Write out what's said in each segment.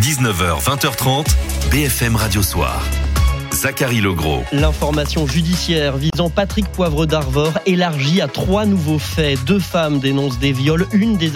19h, 20h30, BFM Radio Soir. Zachary Legros. L'information judiciaire visant Patrick Poivre d'Arvor élargie à trois nouveaux faits. Deux femmes dénoncent des viols, une des,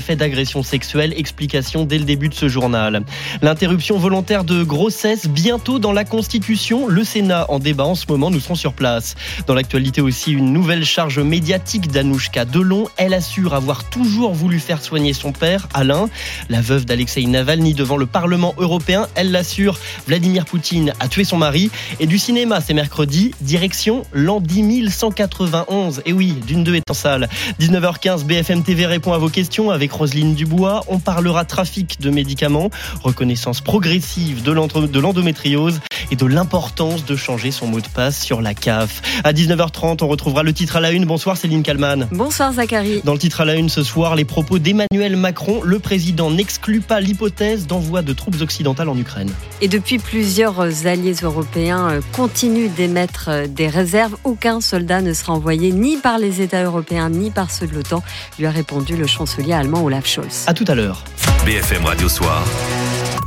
faits d'agression sexuelle. Explication dès le début de ce journal. L'interruption volontaire de grossesse bientôt dans la Constitution. Le Sénat en débat en ce moment. Nous serons sur place. Dans l'actualité aussi, une nouvelle charge médiatique d'Anouchka Delon. Elle assure avoir toujours voulu faire soigner son père, Alain. La veuve d'Alexei Navalny devant le Parlement européen. Elle l'assure. Vladimir Poutine a tué son mari. Et du cinéma, c'est mercredi, direction l'an 10191. Et oui, d'une deux est en salle. 19h15, BFM TV répond à vos questions avec Roselyne Dubois. On parlera trafic de médicaments, reconnaissance progressive de l'endométriose et de l'importance de changer son mot de passe sur la CAF. À 19h30, on retrouvera le titre à la une. Bonsoir Céline Kalman. Bonsoir Zachary. Dans le titre à la une ce soir, les propos d'Emmanuel Macron. Le président n'exclut pas l'hypothèse d'envoi de troupes occidentales en Ukraine. Et depuis plusieurs alliés européens euh, continuent d'émettre euh, des réserves. Aucun soldat ne sera envoyé ni par les États européens ni par ceux de l'OTAN, lui a répondu le chancelier allemand Olaf Scholz. À tout à l'heure. BFM Radio Soir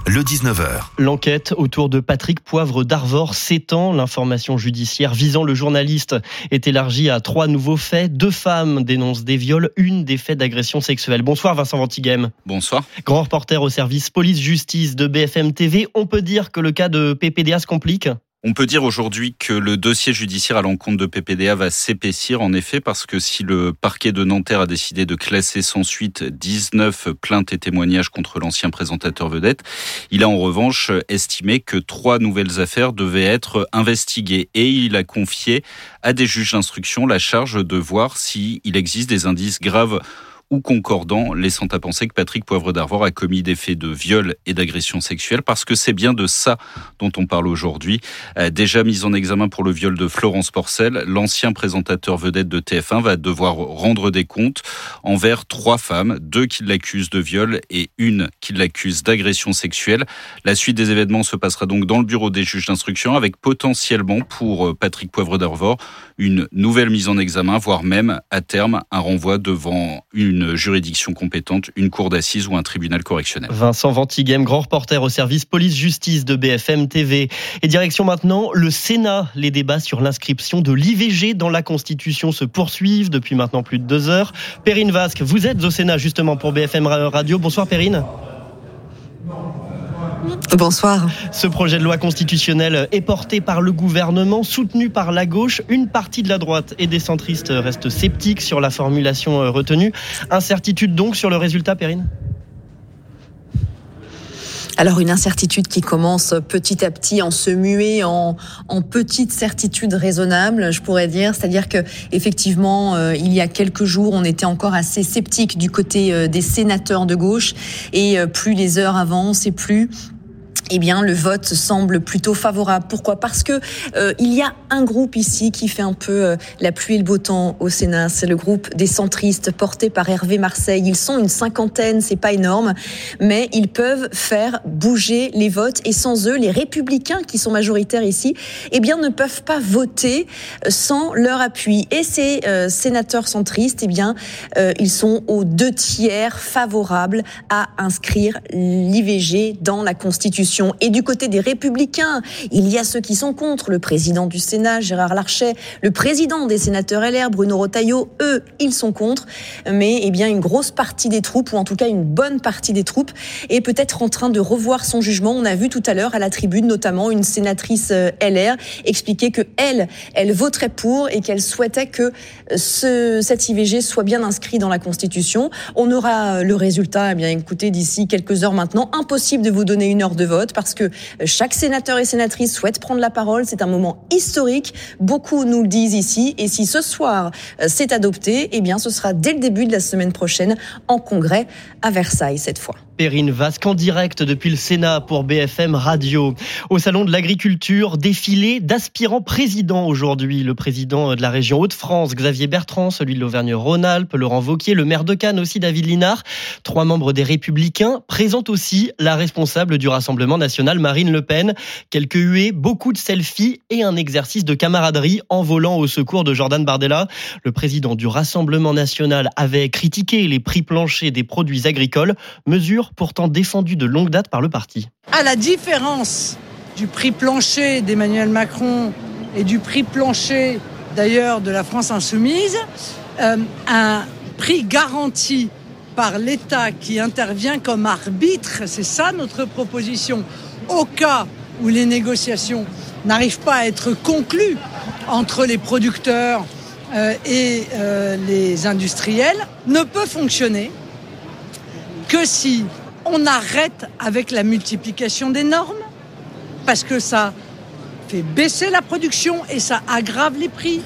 le 19h. L'enquête autour de Patrick Poivre d'Arvor s'étend. L'information judiciaire visant le journaliste est élargie à trois nouveaux faits. Deux femmes dénoncent des viols, une des faits d'agression sexuelle. Bonsoir Vincent Ventighem. Bonsoir. Grand reporter au service police-justice de BFM TV. On peut dire que le cas de PPDA se complique? On peut dire aujourd'hui que le dossier judiciaire à l'encontre de PPDA va s'épaissir en effet parce que si le parquet de Nanterre a décidé de classer sans suite 19 plaintes et témoignages contre l'ancien présentateur vedette, il a en revanche estimé que trois nouvelles affaires devaient être investiguées et il a confié à des juges d'instruction la charge de voir s'il existe des indices graves ou concordant, laissant à penser que Patrick Poivre d'Arvor a commis des faits de viol et d'agression sexuelle, parce que c'est bien de ça dont on parle aujourd'hui. Euh, déjà mis en examen pour le viol de Florence Porcel, l'ancien présentateur vedette de TF1 va devoir rendre des comptes envers trois femmes, deux qui l'accusent de viol et une qui l'accuse d'agression sexuelle. La suite des événements se passera donc dans le bureau des juges d'instruction, avec potentiellement pour euh, Patrick Poivre d'Arvor une nouvelle mise en examen, voire même à terme un renvoi devant une juridiction compétente, une cour d'assises ou un tribunal correctionnel. Vincent Ventighem, grand reporter au service police-justice de BFM TV. Et direction maintenant le Sénat. Les débats sur l'inscription de l'IVG dans la Constitution se poursuivent depuis maintenant plus de deux heures. Perrine Vasque, vous êtes au Sénat justement pour BFM Radio. Bonsoir Perrine. Bonsoir. Ce projet de loi constitutionnel est porté par le gouvernement, soutenu par la gauche. Une partie de la droite et des centristes reste sceptique sur la formulation euh, retenue. Incertitude donc sur le résultat, Perrine? Alors une incertitude qui commence petit à petit en se muer en, en petite certitude raisonnable, je pourrais dire. C'est-à-dire que effectivement, euh, il y a quelques jours, on était encore assez sceptique du côté euh, des sénateurs de gauche, et plus les heures avancent et plus eh bien, le vote semble plutôt favorable. Pourquoi? Parce que euh, il y a un groupe ici qui fait un peu euh, la pluie et le beau temps au Sénat. C'est le groupe des centristes porté par Hervé Marseille. Ils sont une cinquantaine, c'est pas énorme, mais ils peuvent faire bouger les votes. Et sans eux, les républicains qui sont majoritaires ici, eh bien, ne peuvent pas voter sans leur appui. Et ces euh, sénateurs centristes, eh bien, ils sont aux deux tiers favorables à inscrire l'IVG dans la Constitution. Et du côté des républicains, il y a ceux qui sont contre. Le président du Sénat, Gérard Larchet, le président des sénateurs LR, Bruno Rotaillot, eux, ils sont contre. Mais eh bien, une grosse partie des troupes, ou en tout cas une bonne partie des troupes, est peut-être en train de revoir son jugement. On a vu tout à l'heure à la tribune, notamment une sénatrice euh, LR expliquer que elle, elle voterait pour et qu'elle souhaitait que ce, cet IVG soit bien inscrit dans la Constitution. On aura le résultat, eh bien, écoutez, d'ici quelques heures maintenant. Impossible de vous donner une heure de vote parce que chaque sénateur et sénatrice souhaite prendre la parole. C'est un moment historique. Beaucoup nous le disent ici. Et si ce soir euh, c'est adopté, eh bien, ce sera dès le début de la semaine prochaine en congrès à Versailles cette fois. Perrine Vasque en direct depuis le Sénat pour BFM Radio. Au Salon de l'Agriculture, défilé d'aspirants présidents aujourd'hui. Le président de la région Hauts-de-France, Xavier Bertrand, celui de l'Auvergne-Rhône-Alpes, Laurent Vauquier, le maire de Cannes aussi, David Linard. Trois membres des Républicains présentent aussi la responsable du Rassemblement national, Marine Le Pen. Quelques huées, beaucoup de selfies et un exercice de camaraderie en volant au secours de Jordan Bardella. Le président du Rassemblement national avait critiqué les prix planchers des produits agricoles, mesure pourtant défendue de longue date par le parti. À la différence du prix plancher d'Emmanuel Macron et du prix plancher d'ailleurs de la France insoumise, euh, un prix garanti par l'État qui intervient comme arbitre, c'est ça notre proposition, au cas où les négociations n'arrivent pas à être conclues entre les producteurs euh, et euh, les industriels, ne peut fonctionner que si on arrête avec la multiplication des normes, parce que ça fait baisser la production et ça aggrave les prix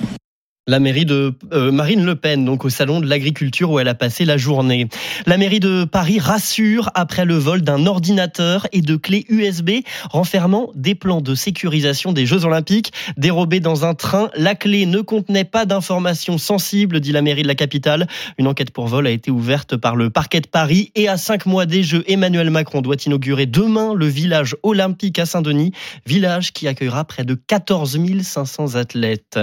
la mairie de euh, Marine Le Pen, donc au salon de l'agriculture où elle a passé la journée. La mairie de Paris rassure après le vol d'un ordinateur et de clés USB renfermant des plans de sécurisation des Jeux Olympiques dérobés dans un train. La clé ne contenait pas d'informations sensibles, dit la mairie de la capitale. Une enquête pour vol a été ouverte par le parquet de Paris et à cinq mois des Jeux, Emmanuel Macron doit inaugurer demain le village olympique à Saint-Denis, village qui accueillera près de 14 500 athlètes.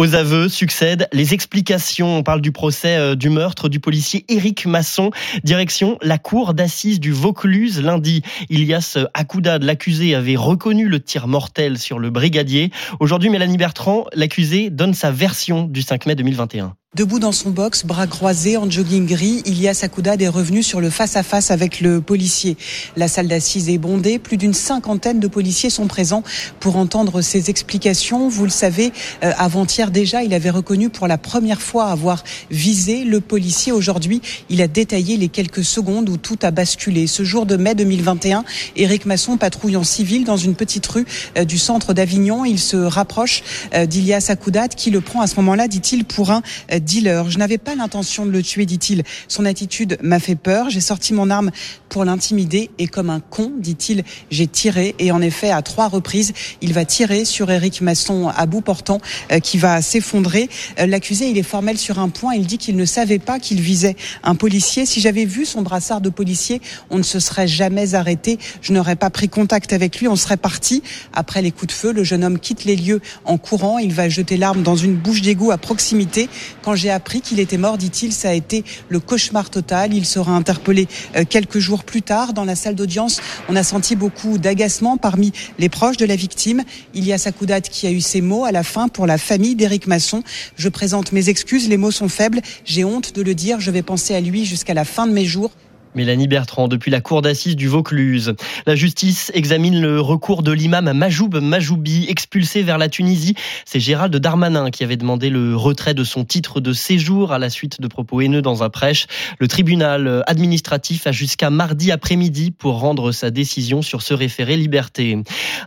Aux aveux succèdent les explications. On parle du procès euh, du meurtre du policier Éric Masson. Direction la cour d'assises du Vaucluse lundi. Ilias Akoudad, l'accusé, avait reconnu le tir mortel sur le brigadier. Aujourd'hui, Mélanie Bertrand, l'accusé, donne sa version du 5 mai 2021. Debout dans son box, bras croisés, en jogging gris, Ilias Akoudad est revenu sur le face-à-face avec le policier. La salle d'assises est bondée. Plus d'une cinquantaine de policiers sont présents pour entendre ses explications. Vous le savez, euh, avant-hier déjà, il avait reconnu pour la première fois avoir visé le policier. Aujourd'hui, il a détaillé les quelques secondes où tout a basculé. Ce jour de mai 2021, Éric Masson patrouille en civil dans une petite rue euh, du centre d'Avignon. Il se rapproche euh, d'Ilias Akoudad qui le prend à ce moment-là, dit-il, pour un dealer. Je n'avais pas l'intention de le tuer, dit-il. Son attitude m'a fait peur. J'ai sorti mon arme pour l'intimider et comme un con, dit-il, j'ai tiré. Et en effet, à trois reprises, il va tirer sur Eric Masson à bout portant euh, qui va s'effondrer. Euh, l'accusé, il est formel sur un point. Il dit qu'il ne savait pas qu'il visait un policier. Si j'avais vu son brassard de policier, on ne se serait jamais arrêté. Je n'aurais pas pris contact avec lui. On serait parti. Après les coups de feu, le jeune homme quitte les lieux en courant. Il va jeter l'arme dans une bouche d'égout à proximité. Quand j'ai appris qu'il était mort, dit-il, ça a été le cauchemar total. Il sera interpellé euh, quelques jours plus tard. Dans la salle d'audience, on a senti beaucoup d'agacement parmi les proches de la victime. Il y a Sakoudat qui a eu ces mots à la fin pour la famille d'Éric Masson. Je présente mes excuses, les mots sont faibles. J'ai honte de le dire. Je vais penser à lui jusqu'à la fin de mes jours. Mélanie Bertrand, depuis la cour d'assises du Vaucluse. La justice examine le recours de l'imam Majoub Majoubi, expulsé vers la Tunisie. C'est Gérald Darmanin qui avait demandé le retrait de son titre de séjour à la suite de propos haineux dans un prêche. Le tribunal administratif a jusqu'à mardi après-midi pour rendre sa décision sur ce référé liberté.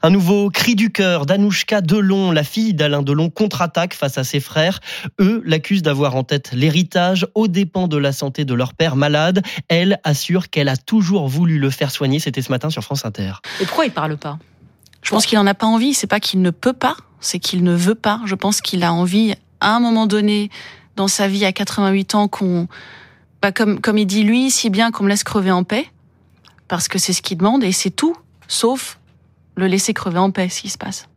Un nouveau cri du cœur d'Anouchka Delon, la fille d'Alain Delon, contre-attaque face à ses frères. Eux l'accusent d'avoir en tête l'héritage aux dépens de la santé de leur père malade. Assure qu'elle a toujours voulu le faire soigner. C'était ce matin sur France Inter. Et pourquoi il parle pas? Je pense qu'il n'en a pas envie. C'est pas qu'il ne peut pas, c'est qu'il ne veut pas. Je pense qu'il a envie, à un moment donné, dans sa vie à 88 ans, qu'on, bah, comme, comme il dit lui, si bien qu'on me laisse crever en paix, parce que c'est ce qu'il demande et c'est tout, sauf le laisser crever en paix, ce qui se passe.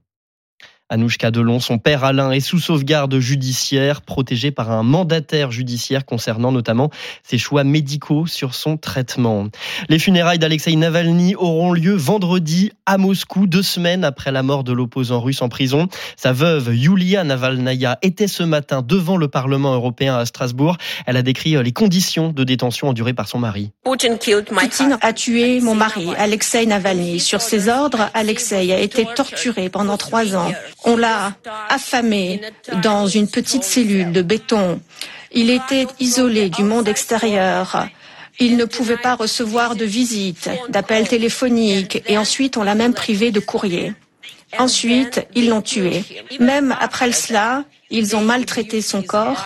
Anouchka Delon, son père Alain est sous sauvegarde judiciaire, protégé par un mandataire judiciaire concernant notamment ses choix médicaux sur son traitement. Les funérailles d'Alexei Navalny auront lieu vendredi à Moscou, deux semaines après la mort de l'opposant russe en prison. Sa veuve, Yulia Navalnaya, était ce matin devant le Parlement européen à Strasbourg. Elle a décrit les conditions de détention endurées par son mari. Poutine a tué mon mari, Alexei Navalny. Sur ses ordres, Alexei a été torturé pendant trois ans. On l'a affamé dans une petite cellule de béton. Il était isolé du monde extérieur. Il ne pouvait pas recevoir de visites, d'appels téléphoniques et ensuite on l'a même privé de courrier. Ensuite, ils l'ont tué. Même après cela, ils ont maltraité son corps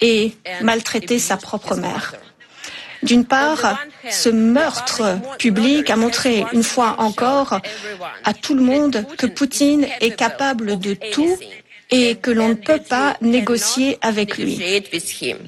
et maltraité sa propre mère. D'une part, ce meurtre public a montré une fois encore à tout le monde que Poutine est capable de tout et que l'on ne peut pas négocier avec lui.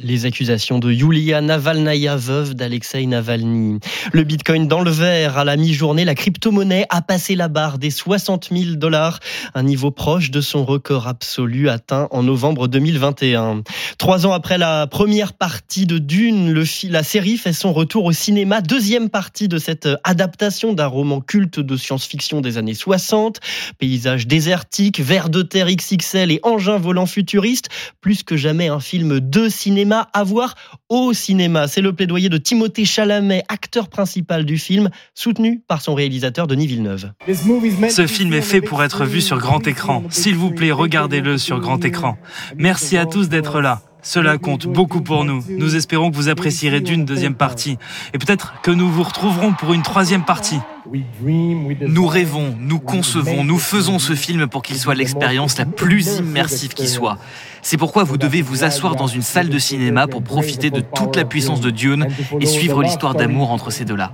Les accusations de Yulia Navalnaya, veuve d'Alexei Navalny. Le bitcoin dans le vert à la mi-journée, la crypto-monnaie a passé la barre des 60 000 dollars, un niveau proche de son record absolu atteint en novembre 2021. Trois ans après la première partie de Dune, la série fait son retour au cinéma. Deuxième partie de cette adaptation d'un roman culte de science-fiction des années 60. Paysages désertiques, vers de terre XXL et engins volants futuristes. Plus que jamais un film de cinéma à voir au cinéma. C'est le plaidoyer de Timothée Chalamet, acteur principal du film, soutenu par son réalisateur Denis Villeneuve. Ce film est fait pour être vu sur grand écran. S'il vous plaît, regardez-le sur grand écran. Merci à tous d'être là. Cela compte beaucoup pour nous. Nous espérons que vous apprécierez d'une deuxième partie. Et peut-être que nous vous retrouverons pour une troisième partie. Nous rêvons, nous concevons, nous faisons ce film pour qu'il soit l'expérience la plus immersive qui soit. C'est pourquoi vous devez vous asseoir dans une salle de cinéma pour profiter de toute la puissance de Dune et suivre l'histoire d'amour entre ces deux-là.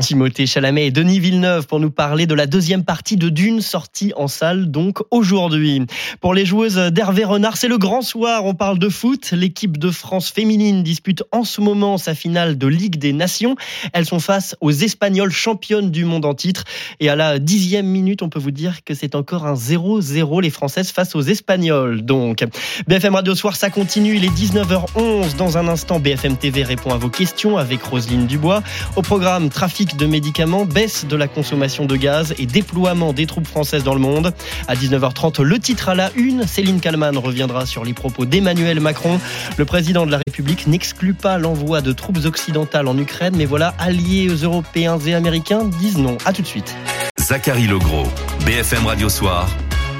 Timothée Chalamet et Denis Villeneuve pour nous parler de la deuxième partie de Dune sortie en salle donc aujourd'hui. Pour les joueuses d'Hervé Renard, c'est le grand soir, on parle de foot. L'équipe de France féminine dispute en ce moment sa finale de Ligue des Nations. Elles sont face aux Espagnols du monde en titre. Et à la dixième minute, on peut vous dire que c'est encore un 0-0 les Françaises face aux Espagnols. Donc, BFM Radio Soir, ça continue. Il est 19h11. Dans un instant, BFM TV répond à vos questions avec Roselyne Dubois. Au programme, trafic de médicaments, baisse de la consommation de gaz et déploiement des troupes françaises dans le monde. À 19h30, le titre à la une. Céline Kallmann reviendra sur les propos d'Emmanuel Macron. Le président de la République n'exclut pas l'envoi de troupes occidentales en Ukraine, mais voilà, alliés européens et américains disent non. À tout de suite. Zachary Legros, BFM Radio Soir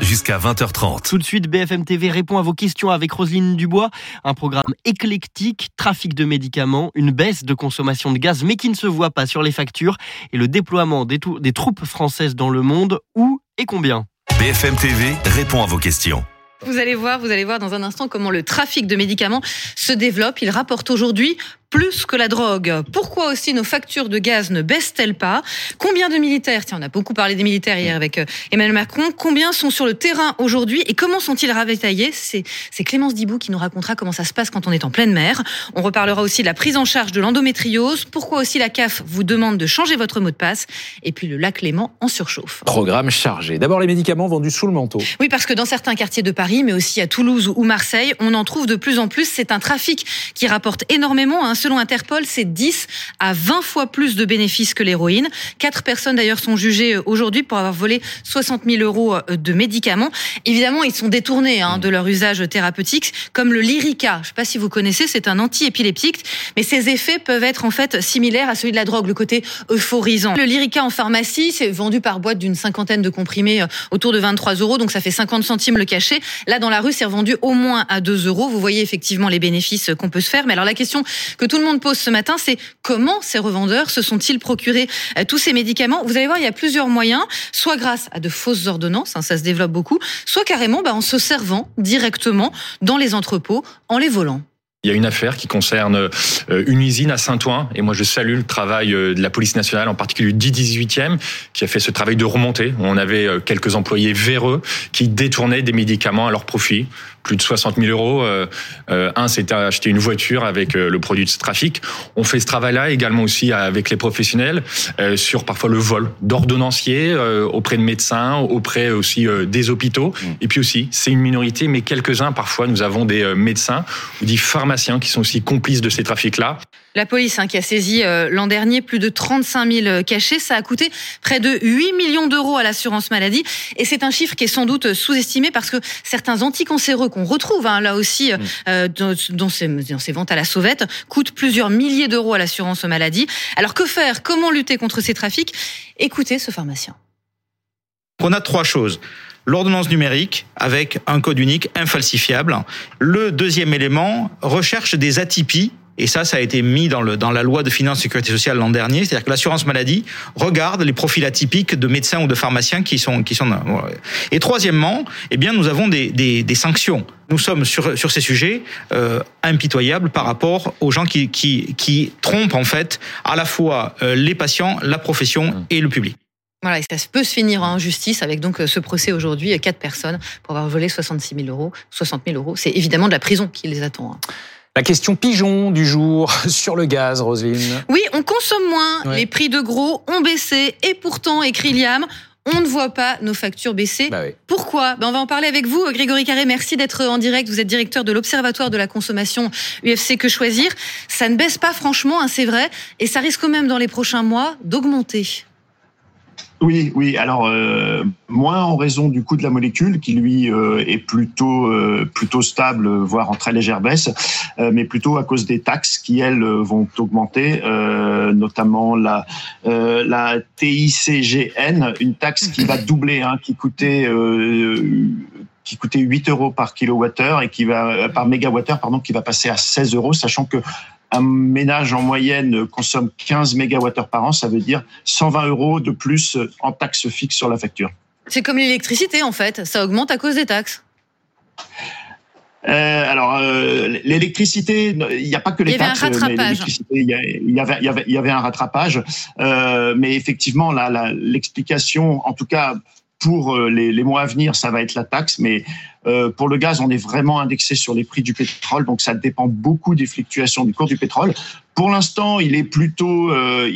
jusqu'à 20h30. Tout de suite, BFM TV répond à vos questions avec Roselyne Dubois. Un programme éclectique, trafic de médicaments, une baisse de consommation de gaz, mais qui ne se voit pas sur les factures, et le déploiement des, des troupes françaises dans le monde. Où et combien? BFM TV répond à vos questions. Vous allez voir, vous allez voir dans un instant comment le trafic de médicaments se développe. Il rapporte aujourd'hui plus que la drogue. Pourquoi aussi nos factures de gaz ne baissent-elles pas Combien de militaires, tiens on a beaucoup parlé des militaires hier avec euh, Emmanuel Macron, combien sont sur le terrain aujourd'hui et comment sont-ils ravitaillés C'est Clémence Dibou qui nous racontera comment ça se passe quand on est en pleine mer. On reparlera aussi de la prise en charge de l'endométriose, pourquoi aussi la CAF vous demande de changer votre mot de passe et puis le lac Léman en surchauffe. Programme chargé. D'abord les médicaments vendus sous le manteau. Oui parce que dans certains quartiers de Paris mais aussi à Toulouse ou Marseille, on en trouve de plus en plus. C'est un trafic qui rapporte énormément. Hein. Selon Interpol, c'est 10 à 20 fois plus de bénéfices que l'héroïne. Quatre personnes d'ailleurs sont jugées euh, aujourd'hui pour avoir volé 60 000 euros euh, de médicaments. Évidemment, ils sont détournés hein, de leur usage thérapeutique, comme le Lyrica. Je ne sais pas si vous connaissez, c'est un anti-épileptique, mais ses effets peuvent être en fait similaires à celui de la drogue, le côté euphorisant. Le Lyrica en pharmacie, c'est vendu par boîte d'une cinquantaine de comprimés euh, autour de 23 euros, donc ça fait 50 centimes le cachet. Là, dans la rue, c'est revendu au moins à 2 euros. Vous voyez effectivement les bénéfices qu'on peut se faire. Mais alors la question que tout le monde pose ce matin, c'est comment ces revendeurs se sont-ils procurés euh, tous ces médicaments? Vous allez voir, il y a plusieurs moyens, soit grâce à de fausses ordonnances, hein, ça se développe beaucoup, soit carrément bah, en se servant directement dans les entrepôts, en les volant. Il y a une affaire qui concerne euh, une usine à Saint-Ouen et moi je salue le travail euh, de la police nationale, en particulier du 10-18e, qui a fait ce travail de remontée. On avait quelques employés véreux qui détournaient des médicaments à leur profit plus de 60 000 euros. Euh, euh, un, c'était acheter une voiture avec euh, le produit de ce trafic. On fait ce travail-là également aussi avec les professionnels sur parfois le vol d'ordonnanciers auprès de médecins, auprès aussi des hôpitaux. Mmh. Et puis aussi, c'est une minorité, mais quelques-uns parfois, nous avons des médecins ou des pharmaciens qui sont aussi complices de ces trafics-là. La police hein, qui a saisi euh, l'an dernier plus de 35 000 cachets, ça a coûté près de 8 millions d'euros à l'assurance maladie. Et c'est un chiffre qui est sans doute sous-estimé parce que certains anticancéreux qu'on retrouve hein, là aussi mm. euh, dans, ces, dans, ces, ventes à la sauvette coûtent plusieurs milliers d'euros à l'assurance maladie. Alors que faire? Comment lutter contre ces trafics? Écoutez ce pharmacien. On a trois choses l'ordonnance numérique avec un code unique infalsifiable. Le deuxième élément, recherche des atypies et ça, ça a été mis dans, le, dans la loi de finances et sécurité sociale l'an dernier. C'est-à-dire que l'assurance maladie regarde les profils atypiques de médecins ou de pharmaciens qui sont qui sont. Et troisièmement, eh bien, nous avons des, des, des sanctions. Nous sommes sur sur ces sujets euh, impitoyables par rapport aux gens qui qui qui trompent en fait à la fois euh, les patients, la profession et le public. Voilà, et ça peut se finir en justice avec donc ce procès aujourd'hui, quatre personnes pour avoir volé 66 000 euros, 60 000 euros. C'est évidemment de la prison qui les attend. La question pigeon du jour sur le gaz, Roselyne. Oui, on consomme moins, Ouais. les prix de gros ont baissé et pourtant, écrit Liam, on ne voit pas nos factures baisser. Bah oui. Pourquoi? Ben On va en parler avec vous, Grégory Carré. Merci d'être en direct. Vous êtes directeur de l'Observatoire de la consommation UFC Que Choisir. Ça ne baisse pas franchement, hein, c'est vrai, et ça risque quand même dans les prochains mois d'augmenter. Oui, oui. Alors euh, moins en raison du coût de la molécule qui lui euh, est plutôt euh, plutôt stable, voire en très légère baisse, euh, mais plutôt à cause des taxes qui elles vont augmenter, euh, notamment la euh, la TICGN, une taxe qui va doubler, hein, qui coûtait qui coûtait 8 euros par kilowattheure et qui va par mégawattheure pardon qui va passer à 16 euros, sachant que un ménage en moyenne consomme 15 mégawattheures par an, ça veut dire 120 euros de plus en taxes fixes sur la facture. C'est comme l'électricité en fait, ça augmente à cause des taxes. Euh, alors, euh, l'électricité, il n'y a pas que les Il y avait un taxes, il y, avait, il y avait, il y avait un rattrapage. Euh, mais effectivement, l'explication, en tout cas pour les, les mois à venir, ça va être la taxe. Mais euh, pour le gaz, on est vraiment indexé sur les prix du pétrole, donc ça dépend beaucoup des fluctuations du cours du pétrole. Pour l'instant, il est plutôt, euh,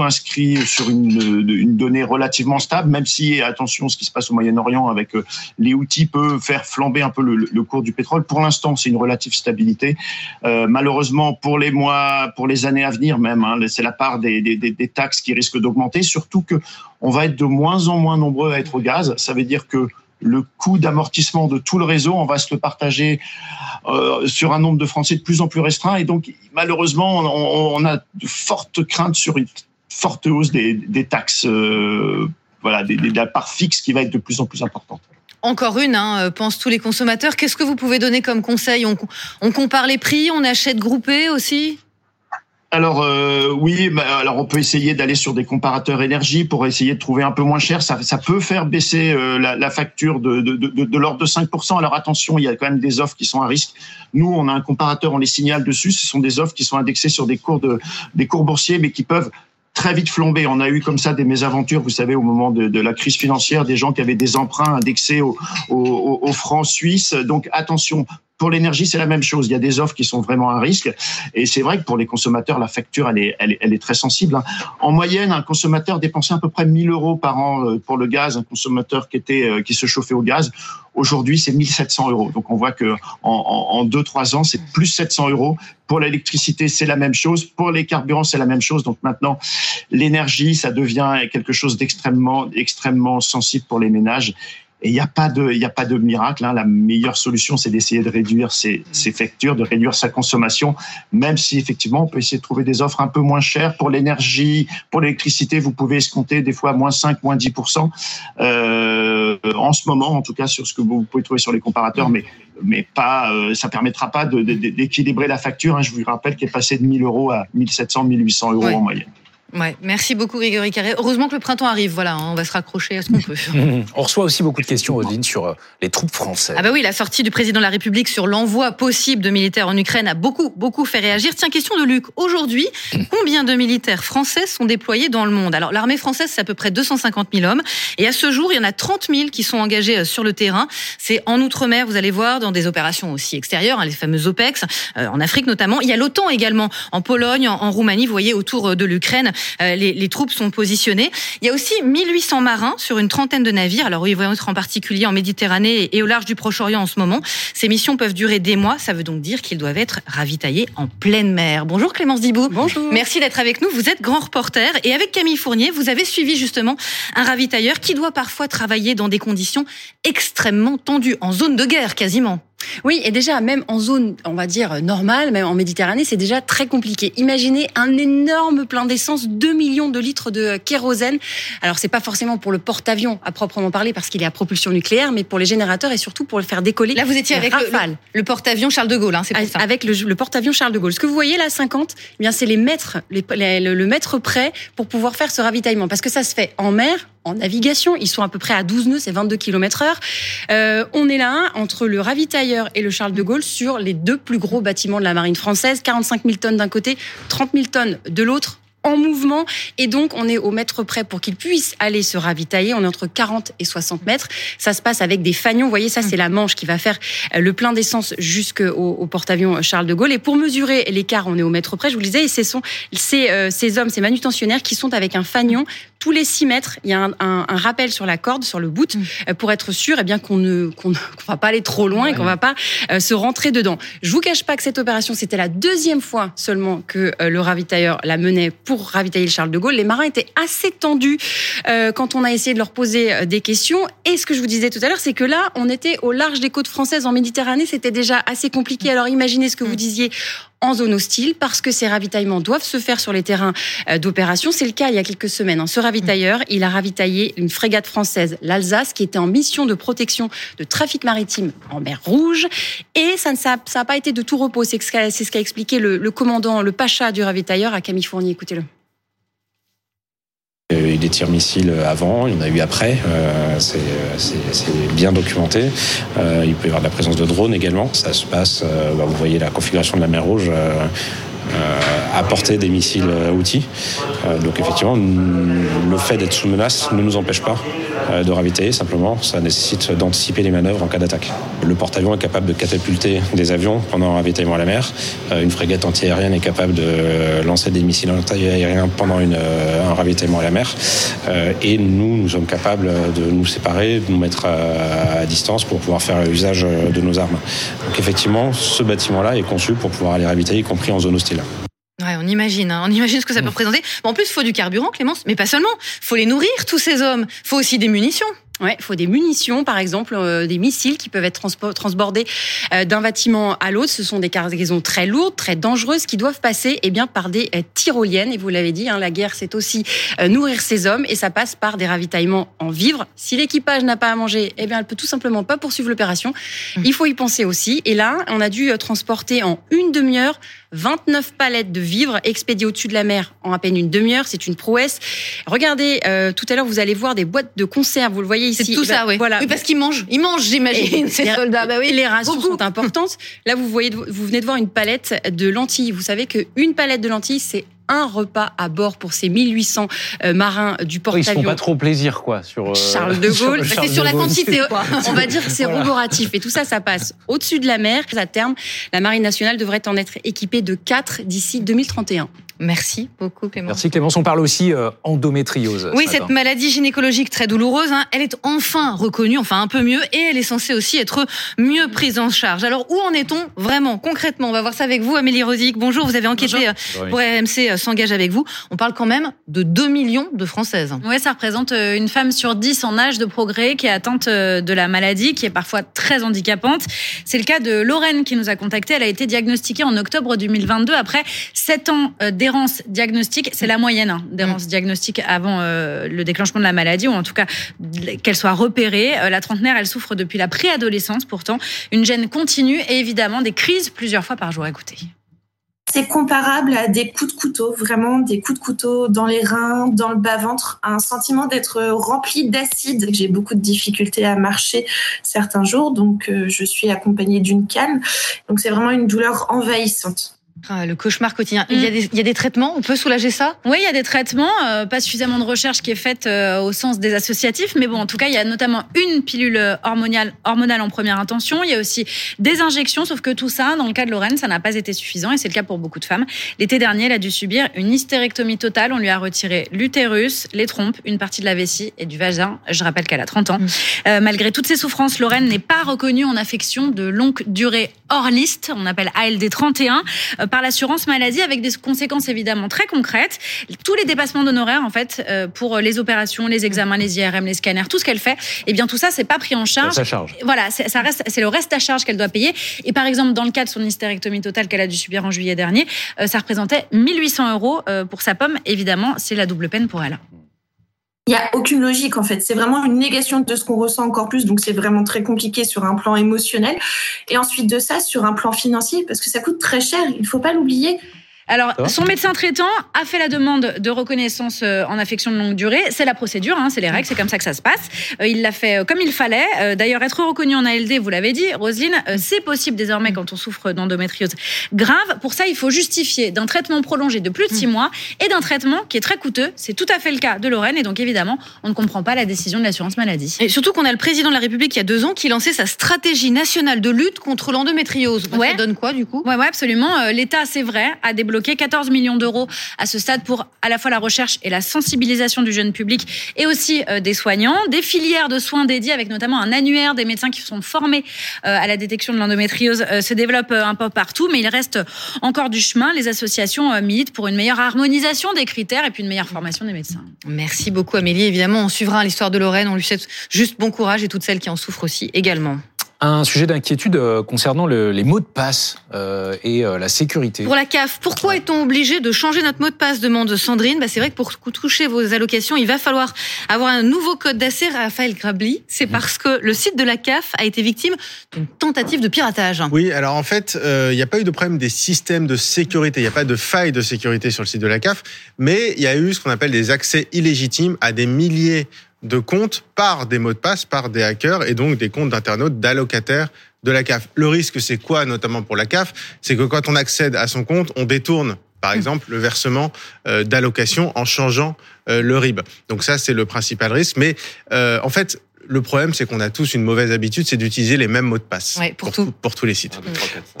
inscrit sur une, donnée relativement stable, même si attention, ce qui se passe au Moyen-Orient avec euh, les outils peut faire flamber un peu le, cours du pétrole. Pour l'instant, c'est une relative stabilité. Malheureusement, pour les mois, pour les années à venir même, hein, c'est la part des- des taxes qui risque d'augmenter. Surtout que on va être de moins en moins nombreux à être au gaz. Ça veut dire que le coût d'amortissement de tout le réseau, on va se le partager euh, sur un nombre de Français de plus en plus restreint. Et donc, malheureusement, on, a de fortes craintes sur une forte hausse des, taxes, euh, voilà, des- de la part fixe qui va être de plus en plus importante. Encore une, hein, euh, pensent tous les consommateurs. Qu'est-ce que vous pouvez donner comme conseil? On, on compare les prix, on achète groupé aussi? Alors euh, oui, bah, alors on peut essayer d'aller sur des comparateurs énergie pour essayer de trouver un peu moins cher. Ça, ça peut faire baisser euh, la, la facture de, de, de, de l'ordre de 5%. Alors attention, il y a quand même des offres qui sont à risque. Nous, on a un comparateur, on les signale dessus. Ce sont des offres qui sont indexées sur des cours de des cours boursiers, mais qui peuvent très vite flamber. On a eu comme ça des mésaventures, vous savez, au moment de, de la crise financière, des gens qui avaient des emprunts indexés au, au, au, au franc suisse. Donc attention, pour l'énergie, c'est la même chose. Il y a des offres qui sont vraiment à risque. Et c'est vrai que pour les consommateurs, la facture, elle est, elle est, elle est très sensible. hein. En moyenne, un consommateur dépensait à peu près 1000 euros par an euh, pour le gaz. Un consommateur qui était, euh, qui se chauffait au gaz. Aujourd'hui, c'est 1700 euros. Donc, on voit que en, en, en deux, trois ans, c'est plus 700 euros. Pour l'électricité, c'est la même chose. Pour les carburants, c'est la même chose. Donc, maintenant, l'énergie, ça devient quelque chose d'extrêmement, extrêmement sensible pour les ménages. Et il n'y a pas de, il a pas de miracle. Hein. La meilleure solution, c'est d'essayer de réduire ses, ses factures, de réduire sa consommation, même si effectivement, on peut essayer de trouver des offres un peu moins chères pour l'énergie, pour l'électricité. Vous pouvez escompter des fois moins 5, moins 10% euh, en ce moment, en tout cas sur ce que vous pouvez trouver sur les comparateurs, mais mais pas, euh, ça permettra pas d'équilibrer la facture. Hein. Je vous rappelle qu'elle est passée de 1000 euros à 1700, 1800 euros en moyenne. Ouais, merci beaucoup Grégory Carré. Heureusement que le printemps arrive, voilà, hein, on va se raccrocher à ce qu'on peut. On reçoit aussi beaucoup de questions, Roselyne, sur euh, les troupes françaises. Ah bah oui, la sortie du président de la République sur l'envoi possible de militaires en Ukraine a beaucoup, beaucoup fait réagir. Tiens, question de Luc. Aujourd'hui, combien de militaires français sont déployés dans le monde? Alors, l'armée française, c'est à peu près 250 000 hommes. Et à ce jour, il y en a 30 000 qui sont engagés euh, sur le terrain. C'est en Outre-mer, vous allez voir, dans des opérations aussi extérieures, hein, les fameuses OPEX, euh, en Afrique notamment. Il y a l'OTAN également, en Pologne, en, en Roumanie, vous voyez, autour de l'Ukraine, euh, les, les troupes sont positionnées. Il y a aussi 1800 marins sur une trentaine de navires. Alors, ils vont être en particulier en Méditerranée et au large du Proche-Orient en ce moment. Ces missions peuvent durer des mois. Ça veut donc dire qu'ils doivent être ravitaillés en pleine mer. Bonjour Clémence Dibou. Bonjour. Merci d'être avec nous. Vous êtes grand reporter et avec Camille Fournier, vous avez suivi justement un ravitailleur qui doit parfois travailler dans des conditions extrêmement tendues, en zone de guerre quasiment. Oui, et déjà, même en zone, on va dire, normale, même en Méditerranée, c'est déjà très compliqué. Imaginez un énorme plein d'essence, 2 millions de litres de kérosène. Alors, c'est pas forcément pour le porte-avions à proprement parler, parce qu'il est à propulsion nucléaire, mais pour les générateurs et surtout pour le faire décoller. Là, vous étiez avec le- le, porte-avions Charles de Gaulle, hein, c'est pour ça. Avec le, le porte-avions Charles de Gaulle. Ce que vous voyez là, 50, eh bien, c'est les mètres, les- les- le, le mètre près pour pouvoir faire ce ravitaillement. Parce que ça se fait en mer, en navigation. Ils sont à peu près à 12 nœuds, c'est 22 km heure. Euh, on est là, entre le ravitailleur et le Charles de Gaulle, sur les deux plus gros bâtiments de la marine française. 45 000 tonnes d'un côté, 30 000 tonnes de l'autre. En mouvement et donc on est au mètre près pour qu'il puisse aller se ravitailler. On est entre 40 et 60 mètres. Ça se passe avec des fanions. Vous voyez, ça c'est la manche qui va faire euh, le plein d'essence jusqu'au au porte-avions Charles de Gaulle. Et pour mesurer l'écart, on est au mètre près. Je vous le disais, et ce sont ces, euh, ces hommes, ces manutentionnaires qui sont avec un fanion tous les 6 mètres. Il y a un, un, un rappel sur la corde, sur le bout, mm. euh, pour être sûr, eh bien qu'on ne qu'on va pas aller trop loin et qu'on va pas se rentrer dedans. Je vous cache pas que cette opération, c'était la deuxième fois seulement que le ravitailleur la menait pour ravitailler le Charles de Gaulle. Les marins étaient assez tendus euh, quand on a essayé de leur poser des questions. Et ce que je vous disais tout à l'heure, c'est que là, on était au large des côtes françaises en Méditerranée. C'était déjà assez compliqué. Alors imaginez ce que vous mm. disiez en zone hostile parce que ces ravitaillements doivent se faire sur les terrains euh, d'opération. C'est le cas il y a quelques semaines. Hein. Ce ravitailleur, il a ravitaillé une frégate française, l'Alsace, qui était en mission de protection de trafic maritime en mer Rouge. Et ça n'a pas été de tout repos. C'est ce qu'a expliqué le, le commandant, le pacha du ravitailleur à Camille Fournier. Écoutez-le. Il y a eu des tirs missiles avant, il y en a eu après, euh, c'est bien documenté. Euh, il peut y avoir de la présence de drones également. Ça se passe, euh, bah, vous voyez la configuration de la mer Rouge. Apporter des missiles outils. donc effectivement, le fait d'être sous menace ne nous empêche pas euh, de ravitailler, simplement, ça nécessite d'anticiper les manœuvres en cas d'attaque. Le porte-avions est capable de catapulter des avions pendant un ravitaillement à la mer. Euh, une frégate antiaérienne est capable de lancer des missiles antiaériens pendant une, euh, un ravitaillement à la mer. Et nous, nous sommes capables de nous séparer, de nous mettre à, à distance pour pouvoir faire usage de nos armes. Donc effectivement, ce bâtiment-là est conçu pour pouvoir aller ravitailler, y compris en zone hostile. Ouais, on imagine, hein. on imagine ce que ça peut représenter. en plus, il faut du carburant, Clémence, mais pas seulement. Il faut les nourrir, tous ces hommes. Il faut aussi des munitions. Ouais, il faut des munitions, par exemple, euh, des missiles qui peuvent être transbordés euh, d'un bâtiment à l'autre. Ce sont des cargaisons très lourdes, très dangereuses, qui doivent passer eh bien par des euh, tyroliennes. Et vous l'avez dit, hein, la guerre, c'est aussi nourrir ses hommes, et ça passe par des ravitaillements en vivres. Si l'équipage n'a pas à manger, eh bien, elle peut tout simplement pas poursuivre l'opération. Mmh. Il faut y penser aussi. Et là, on a dû transporter en une demi-heure 29 palettes de vivres expédiées au-dessus de la mer en à peine une demi-heure. C'est une prouesse. Regardez, tout à l'heure, vous allez voir des boîtes de conserve. Vous le voyez c'est tout ça, oui. Voilà. Oui, parce qu'ils mangent. Ils mangent, j'imagine, ces soldats. Bah oui. Les rations sont importantes. Là, vous voyez, vous venez de voir une palette de lentilles. Vous savez qu'une palette de lentilles, c'est un repas à bord pour ces 1800 euh, marins du porte-avions. Ils se font pas trop plaisir, quoi, sur euh, Charles de Gaulle. C'est sur la quantité. On va dire que c'est voilà. Et tout ça, ça passe au-dessus de la mer. À terme, la marine nationale devrait en être équipée de 4 d'ici 2031. Merci beaucoup Clémence. Merci Clémence. On parle aussi euh, endométriose. Oui, cette maladie gynécologique très douloureuse, hein, elle est enfin reconnue, enfin un peu mieux, et elle est censée aussi être mieux prise en charge. Alors où en est-on vraiment, concrètement? On va voir ça avec vous, Amélie Rosic. Bonjour, vous avez enquêté euh, pour RMC euh, s'engage avec vous. On parle quand même de 2 millions de Françaises. Oui, ça représente une femme sur 10 en âge de progrès qui est atteinte de la maladie, qui est parfois très handicapante. C'est le cas de Lorraine qui nous a contacté. Elle a été diagnostiquée en octobre 2022 après 7 ans d'errance diagnostique, c'est la moyenne hein, d'errance mm. diagnostique avant euh, le déclenchement de la maladie, ou en tout cas qu'elle soit repérée. Euh, la trentenaire, elle souffre depuis la préadolescence pourtant, une gêne continue et évidemment des crises plusieurs fois par jour. Écoutez. C'est comparable à des coups de couteau, vraiment des coups de couteau dans les reins, dans le bas-ventre, un sentiment d'être rempli d'acide. J'ai beaucoup de difficultés à marcher certains jours, donc euh, je suis accompagnée d'une canne. Donc c'est vraiment une douleur envahissante. Le cauchemar quotidien. Il, y a mm. des, il, y a des, traitements? On peut soulager ça? Oui, il y a des traitements. Euh, pas suffisamment de recherche qui est faite euh, au sens des associatifs. Mais bon, en tout cas, il y a notamment une pilule hormonale, hormonale en première intention. Il y a aussi des injections. Sauf que tout ça, dans le cas de Lorraine, ça n'a pas été suffisant. Et c'est le cas pour beaucoup de femmes. L'été dernier, elle a dû subir une hystérectomie totale. On lui a retiré l'utérus, les trompes, une partie de la vessie et du vagin. Je rappelle qu'elle a 30 ans. Mm. Euh, malgré toutes ces souffrances, Lorraine n'est pas reconnue en affection de longue durée hors liste. On appelle ALD 31 par l'assurance maladie avec des conséquences évidemment très concrètes. Tous les dépassements d'honoraires en fait euh, pour les opérations, les examens, les IRM, les scanners, tout ce qu'elle fait, et eh bien tout ça c'est pas pris en charge. Ça charge. Voilà, ça reste c'est le reste à charge qu'elle doit payer. Et par exemple dans le cas de son hystérectomie totale qu'elle a dû subir en juillet dernier, euh, ça représentait 1800 euros euh, pour sa pomme. Évidemment, c'est la double peine pour elle. Il n'y a aucune logique en fait. C'est vraiment une négation de ce qu'on ressent encore plus. Donc c'est vraiment très compliqué sur un plan émotionnel. Et ensuite de ça, sur un plan financier, parce que ça coûte très cher. Il ne faut pas l'oublier. Alors, son médecin traitant a fait la demande de reconnaissance euh, en affection de longue durée. C'est la procédure, hein, c'est les règles, c'est comme ça que ça se passe. Euh, il l'a fait euh, comme il fallait. D'ailleurs, être reconnu en ALD, vous l'avez dit, Roselyne, c'est possible désormais quand on souffre d'endométriose grave. Pour ça, il faut justifier d'un traitement prolongé de plus de six mois et d'un traitement qui est très coûteux. C'est tout à fait le cas de Lorraine. Et donc, évidemment, on ne comprend pas la décision de l'assurance maladie. Et surtout qu'on a le président de la République il y a deux ans qui lançait sa stratégie nationale de lutte contre l'endométriose. Ouais. Ça donne quoi, du coup? Ouais, ouais, absolument. L'État, c'est vrai, a débloqué 14 millions d'euros à ce stade pour à la fois la recherche et la sensibilisation du jeune public et aussi euh, des soignants, des filières de soins dédiées avec notamment un annuaire des médecins qui sont formés euh, à la détection de l'endométriose euh, se développe un peu partout, mais il reste encore du chemin. Les associations militent pour une meilleure harmonisation des critères et puis une meilleure formation des médecins. Merci beaucoup Amélie. Évidemment, on suivra l'histoire de Lorraine. On lui souhaite juste bon courage et toutes celles qui en souffrent aussi également. Un sujet d'inquiétude euh, concernant le, les mots de passe euh, et euh, la sécurité. Pour la CAF, pourquoi est-on obligé de changer notre mot de passe demande Sandrine. Bah, c'est vrai que pour toucher vos allocations, il va falloir avoir un nouveau code d'accès, Raphaël Grabli. C'est parce que le site de la CAF a été victime d'une tentative de piratage. Oui, alors en fait, il n'y a pas eu de problème des systèmes de sécurité. Il n'y a pas de faille de sécurité sur le site de la CAF, mais il y a eu ce qu'on appelle des accès illégitimes à des milliers de comptes par des mots de passe, par des hackers et donc des comptes d'internautes, d'allocataires de la CAF. Le risque, c'est quoi, notamment pour la CAF? C'est que quand on accède à son compte, on détourne par mmh. exemple le versement euh, d'allocation en changeant euh, le RIB. Donc ça, c'est le principal risque. Mais euh, en fait, le problème, c'est qu'on a tous une mauvaise habitude, c'est d'utiliser les mêmes mots de passe pour, tout. pour tous les sites.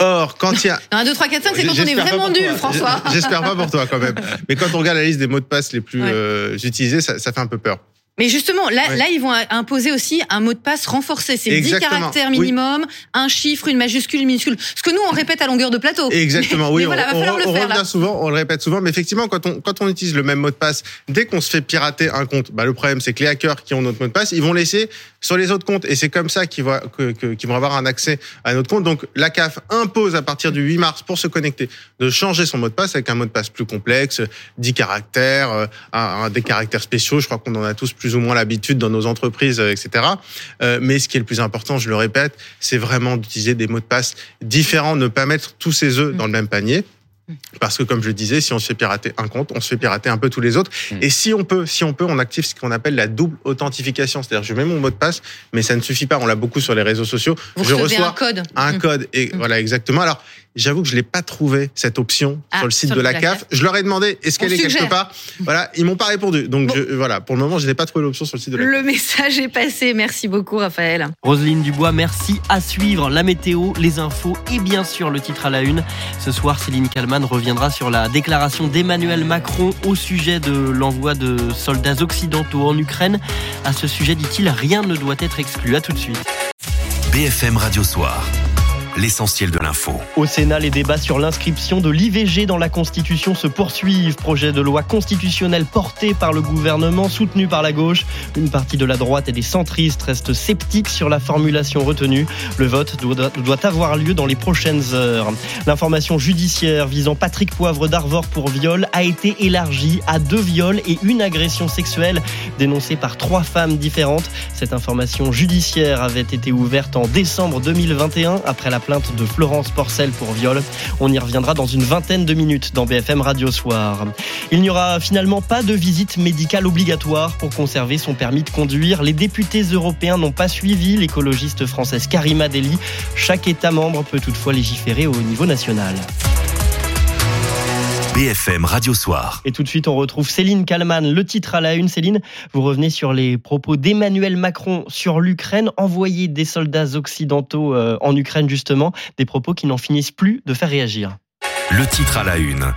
Or, quand il y a... 1, 2, 3, 4, 5, c'est quand on est vraiment nul, François. J'espère pas pour toi quand même. Mais quand on regarde la liste des mots de passe les plus utilisés, ça, ça fait un peu peur. Mais justement, là, là, ils vont imposer aussi un mot de passe renforcé. C'est 10 caractères minimum, un chiffre, une majuscule, une minuscule. Ce que nous, on répète à longueur de plateau. Exactement, oui. Mais voilà, on, va falloir on, le faire, revient souvent, on le répète souvent, mais effectivement, quand on, quand on utilise le même mot de passe, dès qu'on se fait pirater un compte, bah, le problème, c'est que les hackers qui ont notre mot de passe, ils vont laisser sur les autres comptes. Et c'est comme ça qu'ils vont, qu'ils vont avoir un accès à notre compte. Donc, la CAF impose à partir du 8 mars, pour se connecter, de changer son mot de passe avec un mot de passe plus complexe, 10 caractères, euh, un, des caractères spéciaux. Je crois qu'on en a tous plus ou moins l'habitude dans nos entreprises, euh, etc. Euh, mais ce qui est le plus important, je le répète, c'est vraiment d'utiliser des mots de passe différents, ne pas mettre tous ses œufs dans le même panier. Parce que comme je le disais, si on se fait pirater un compte, on se fait pirater un peu tous les autres. Mm. Et si on peut, si on peut, on active ce qu'on appelle la double authentification. C'est-à-dire, je mets mon mot de passe, mais ça ne suffit pas. On l'a beaucoup sur les réseaux sociaux. Vous je reçois un code. Un mm. code. Et Mm. voilà, exactement. Alors, j'avoue que je l'ai pas trouvé cette option Ah, sur le site sur de la la CAF. CAF. Je leur ai demandé, est-ce qu'elle est quelque part Voilà, ils m'ont pas répondu. Donc je- voilà, pour le moment, je n'ai pas trouvé l'option sur le site de la CAF. Le message est passé. Merci beaucoup, Raphaël. Roselyne Dubois, merci à suivre la météo, les infos et bien sûr le titre à la une. Ce soir, Céline Kalman reviendra sur la déclaration d'Emmanuel Macron au sujet de l'envoi de soldats occidentaux en Ukraine. À ce sujet, dit-il, rien ne doit être exclu. À tout de suite. BFM Radio Soir. L'essentiel de l'info. Au Sénat, les débats sur l'inscription de l'IVG dans la Constitution se poursuivent. Projet de loi constitutionnelle porté par le gouvernement, soutenu par la gauche. Une partie de la droite et des centristes restent sceptiques sur la formulation retenue. Le vote doit, doit avoir lieu dans les prochaines heures. L'information judiciaire visant Patrick Poivre d'Arvor pour viol a été élargie à deux viols et une agression sexuelle dénoncée par trois femmes différentes. Cette information judiciaire avait été ouverte en décembre 2021 après la plainte de Florence Porcel pour viol. On y reviendra dans une vingtaine de minutes dans BFM Radio Soir. Il n'y aura finalement pas de visite médicale obligatoire pour conserver son permis de conduire. Les députés européens n'ont pas suivi l'écologiste française Karima Deli. Chaque État membre peut toutefois légiférer au niveau national. BFM Radio Soir. Et tout de suite, on retrouve Céline Kalman. Le titre à la une, Céline, vous revenez sur les propos d'Emmanuel Macron sur l'Ukraine, envoyer des soldats occidentaux euh, en Ukraine justement, des propos qui n'en finissent plus de faire réagir. Le titre à la une.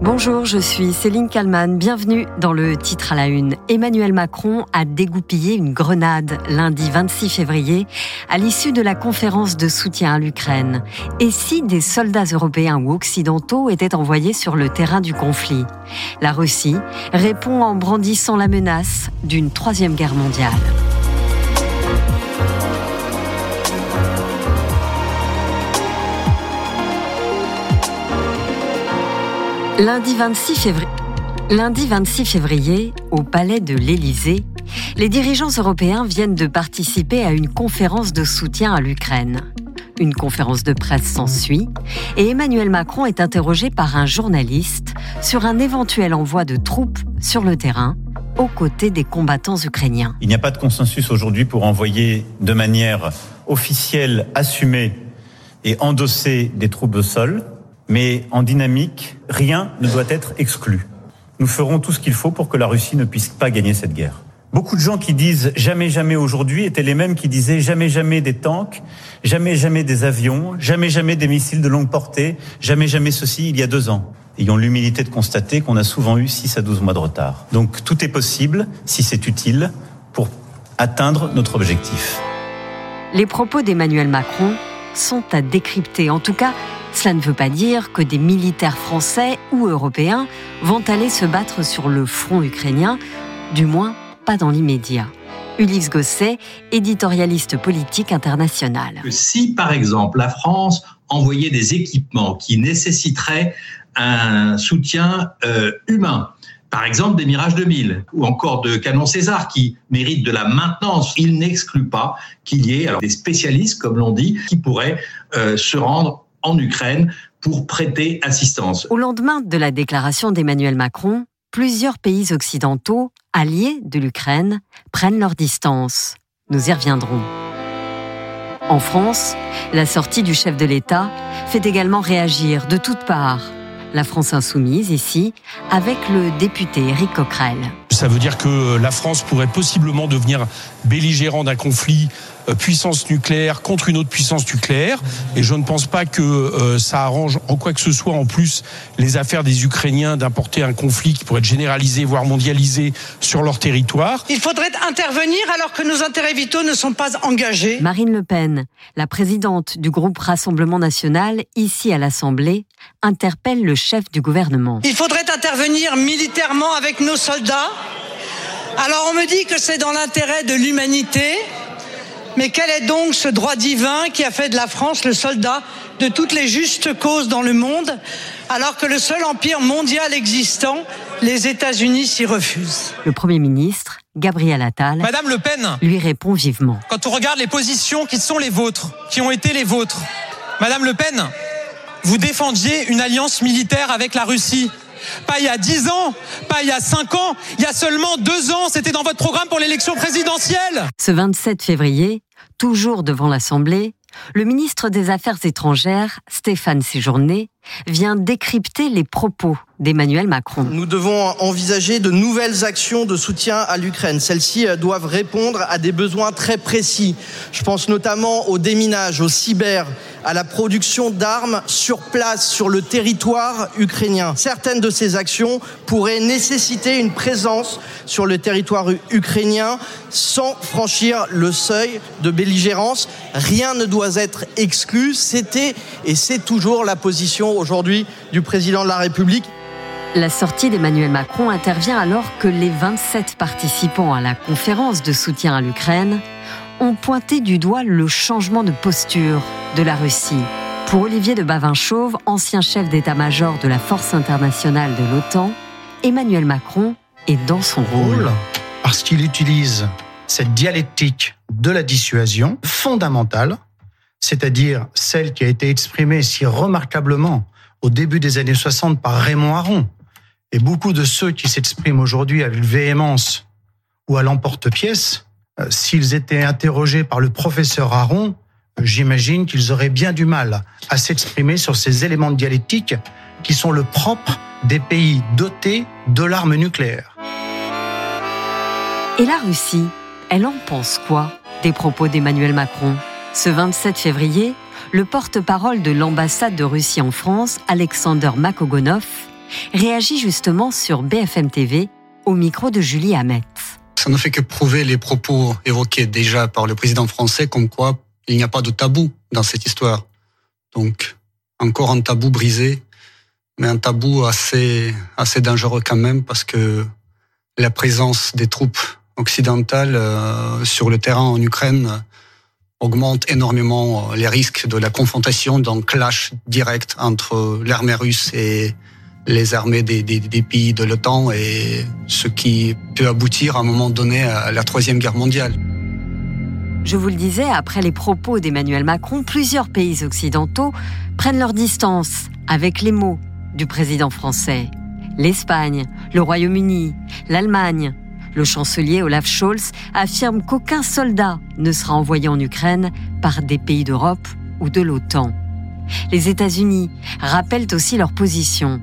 Bonjour, je suis Céline Kalman. Bienvenue dans le titre à la une. Emmanuel Macron a dégoupillé une grenade lundi 26 février à l'issue de la conférence de soutien à l'Ukraine. Et si des soldats européens ou occidentaux étaient envoyés sur le terrain du conflit? La Russie répond en brandissant la menace d'une troisième guerre mondiale. Lundi 26 février. Lundi 26 février, au palais de l'Élysée, les dirigeants européens viennent de participer à une conférence de soutien à l'Ukraine. Une conférence de presse s'ensuit et Emmanuel Macron est interrogé par un journaliste sur un éventuel envoi de troupes sur le terrain aux côtés des combattants ukrainiens. Il n'y a pas de consensus aujourd'hui pour envoyer de manière officielle, assumée et endosser des troupes au sol, mais en dynamique, rien ne doit être exclu. Nous ferons tout ce qu'il faut pour que la Russie ne puisse pas gagner cette guerre. Beaucoup de gens qui disent jamais jamais aujourd'hui étaient les mêmes qui disaient jamais jamais des tanks, jamais jamais des avions, jamais jamais des missiles de longue portée, jamais jamais ceci il y a deux ans. Ayons l'humilité de constater qu'on a souvent eu 6 à 12 mois de retard. Donc tout est possible si c'est utile pour atteindre notre objectif. Les propos d'Emmanuel Macron sont à décrypter. En tout cas, cela ne veut pas dire que des militaires français ou européens vont aller se battre sur le front ukrainien, du moins pas dans l'immédiat. Ulysse Gosset, éditorialiste politique international. Si par exemple la France envoyait des équipements qui nécessiteraient un soutien euh, humain, par exemple des Mirage 2000 ou encore de canons César qui méritent de la maintenance. Il n'exclut pas qu'il y ait alors, des spécialistes, comme l'on dit, qui pourraient euh, se rendre en Ukraine pour prêter assistance. Au lendemain de la déclaration d'Emmanuel Macron, plusieurs pays occidentaux, alliés de l'Ukraine, prennent leur distance. Nous y reviendrons. En France, la sortie du chef de l'État fait également réagir de toutes parts. La France insoumise ici, avec le député Éric Coquerel. Ça veut dire que la France pourrait possiblement devenir belligérant d'un conflit puissance nucléaire contre une autre puissance nucléaire. Et je ne pense pas que euh, ça arrange en quoi que ce soit en plus les affaires des Ukrainiens d'importer un conflit qui pourrait être généralisé, voire mondialisé sur leur territoire. Il faudrait intervenir alors que nos intérêts vitaux ne sont pas engagés. Marine Le Pen, la présidente du groupe Rassemblement national, ici à l'Assemblée, interpelle le chef du gouvernement. Il faudrait intervenir militairement avec nos soldats. Alors on me dit que c'est dans l'intérêt de l'humanité. Mais quel est donc ce droit divin qui a fait de la France le soldat de toutes les justes causes dans le monde, alors que le seul empire mondial existant, les États-Unis, s'y refusent Le Premier ministre, Gabriel Attal, Madame Le Pen, lui répond vivement. Quand on regarde les positions qui sont les vôtres, qui ont été les vôtres, Madame Le Pen, vous défendiez une alliance militaire avec la Russie. Pas il y a 10 ans, pas il y a 5 ans, il y a seulement 2 ans, c'était dans votre programme pour l'élection présidentielle. Ce 27 février, toujours devant l'Assemblée, le ministre des Affaires étrangères, Stéphane Séjourné, vient décrypter les propos d'Emmanuel Macron. Nous devons envisager de nouvelles actions de soutien à l'Ukraine. Celles-ci euh, doivent répondre à des besoins très précis. Je pense notamment au déminage, au cyber, à la production d'armes sur place, sur le territoire ukrainien. Certaines de ces actions pourraient nécessiter une présence sur le territoire ukrainien sans franchir le seuil de belligérance. Rien ne doit être exclu. C'était et c'est toujours la position aujourd'hui du président de la République. La sortie d'Emmanuel Macron intervient alors que les 27 participants à la conférence de soutien à l'Ukraine ont pointé du doigt le changement de posture de la Russie. Pour Olivier de Bavinchauve, ancien chef d'état-major de la force internationale de l'OTAN, Emmanuel Macron est dans son rôle. Parce qu'il utilise cette dialectique de la dissuasion fondamentale, c'est-à-dire celle qui a été exprimée si remarquablement au début des années 60 par Raymond Aron. Et beaucoup de ceux qui s'expriment aujourd'hui avec véhémence ou à l'emporte-pièce, euh, s'ils étaient interrogés par le professeur Aron, j'imagine qu'ils auraient bien du mal à s'exprimer sur ces éléments de dialectique qui sont le propre des pays dotés de l'arme nucléaire. Et la Russie, elle en pense quoi des propos d'Emmanuel Macron? Ce 27 février, le porte-parole de l'ambassade de Russie en France, Alexander Makogonov, réagit justement sur BFM TV au micro de Julie Hamet. Ça ne fait que prouver les propos évoqués déjà par le président français comme quoi il n'y a pas de tabou dans cette histoire. Donc, encore un tabou brisé, mais un tabou assez, assez dangereux quand même parce que la présence des troupes occidentales euh, sur le terrain en Ukraine augmente énormément les risques de la confrontation d'un clash direct entre l'armée russe et les armées des, des, des pays de l'OTAN et ce qui peut aboutir à un moment donné à la Troisième Guerre mondiale. Je vous le disais, après les propos d'Emmanuel Macron, plusieurs pays occidentaux prennent leur distance avec les mots du président français. L'Espagne, le Royaume-Uni, l'Allemagne. Le chancelier Olaf Scholz affirme qu'aucun soldat ne sera envoyé en Ukraine par des pays d'Europe ou de l'OTAN. Les États-Unis rappellent aussi leur position.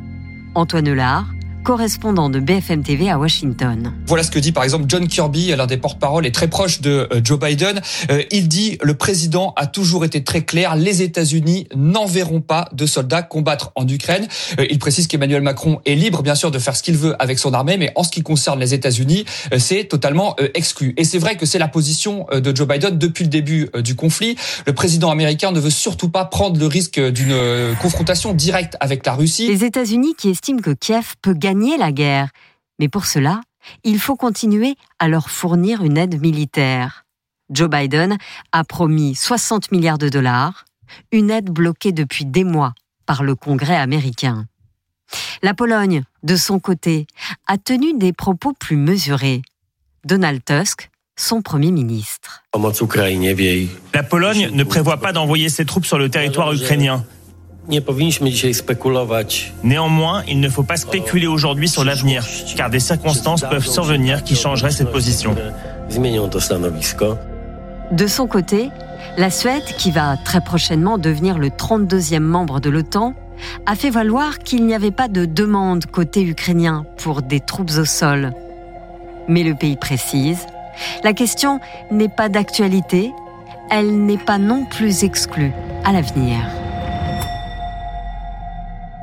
Antoine Lard, correspondant de BFM TV à Washington. Voilà ce que dit par exemple John Kirby, l'un des porte-parole et très proche de euh, Joe Biden. Euh, il dit le président a toujours été très clair, les États-Unis n'enverront pas de soldats combattre en Ukraine. Euh, il précise qu'Emmanuel Macron est libre bien sûr de faire ce qu'il veut avec son armée, mais en ce qui concerne les États-Unis, c'est totalement exclu. Et c'est vrai que c'est la position de Joe Biden depuis le début du conflit. Le président américain ne veut surtout pas prendre le risque d'une confrontation directe avec la Russie. Les États-Unis qui estiment que Kiev peut gagner la guerre, mais pour cela, il faut continuer à leur fournir une aide militaire. Joe Biden a promis 60 milliards de dollars, une aide bloquée depuis des mois par le Congrès américain. La Pologne, de son côté, a tenu des propos plus mesurés. Donald Tusk, son Premier ministre. La Pologne ne prévoit pas d'envoyer ses troupes sur le territoire ukrainien. Néanmoins, il ne faut pas spéculer aujourd'hui sur l'avenir, car des circonstances peuvent survenir qui changeraient cette position. De son côté, la Suède, qui va très prochainement devenir le 32e membre de l'OTAN, a fait valoir qu'il n'y avait pas de demande côté ukrainien pour des troupes au sol. Mais le pays précise, la question n'est pas d'actualité, elle n'est pas non plus exclue à l'avenir.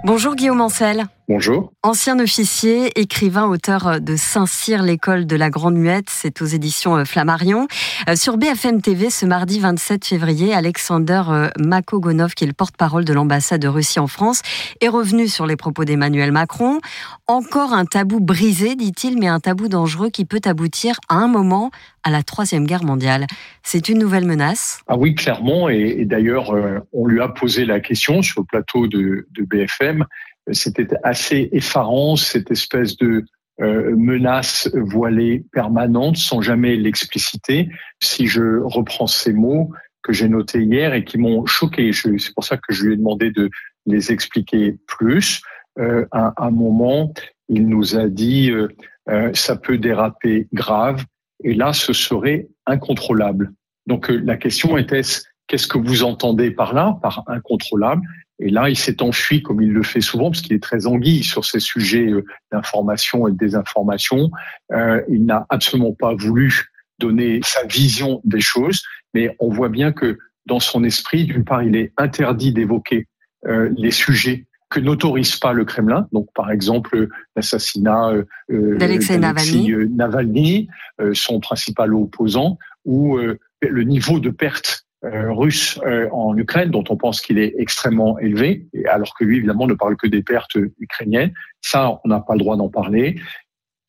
Bonjour Guillaume Ancel. Bonjour. Ancien officier, écrivain, auteur de Saint-Cyr, l'école de la Grande Muette, c'est aux éditions euh, Flammarion. Euh, sur BFM TV, ce mardi 27 février, Alexander euh, Makogonov, qui est le porte-parole de l'ambassade de Russie en France, est revenu sur les propos d'Emmanuel Macron. Encore un tabou brisé, dit-il, mais un tabou dangereux qui peut aboutir à un moment à la Troisième Guerre mondiale. C'est une nouvelle menace Ah oui, clairement. Et, d'ailleurs, on lui a posé la question sur le plateau de, de BFM c'était assez effarant, cette espèce de euh, menace voilée permanente sans jamais l'expliciter. Si je reprends ces mots que j'ai notés hier et qui m'ont choqué, c'est pour ça que je lui ai demandé de les expliquer plus. Euh, à un moment, il nous a dit euh, euh ça peut déraper grave et là, ce serait incontrôlable. Donc euh, la question était qu'est-ce que vous entendez par là, par incontrôlable? Et là, il s'est enfui comme il le fait souvent, parce qu'il est très anguille sur ces sujets euh, d'information et de désinformation. Euh, il n'a absolument pas voulu donner sa vision des choses, mais on voit bien que dans son esprit, d'une part, il est interdit d'évoquer euh, les sujets que n'autorise pas le Kremlin. Donc, par exemple, l'assassinat euh, d'Alexei Navalny, Navalny son principal opposant, ou le niveau de perte euh, russe euh, en Ukraine, dont on pense qu'il est extrêmement élevé, alors que lui, évidemment, ne parle que des pertes ukrainiennes. Ça, on n'a pas le droit d'en parler.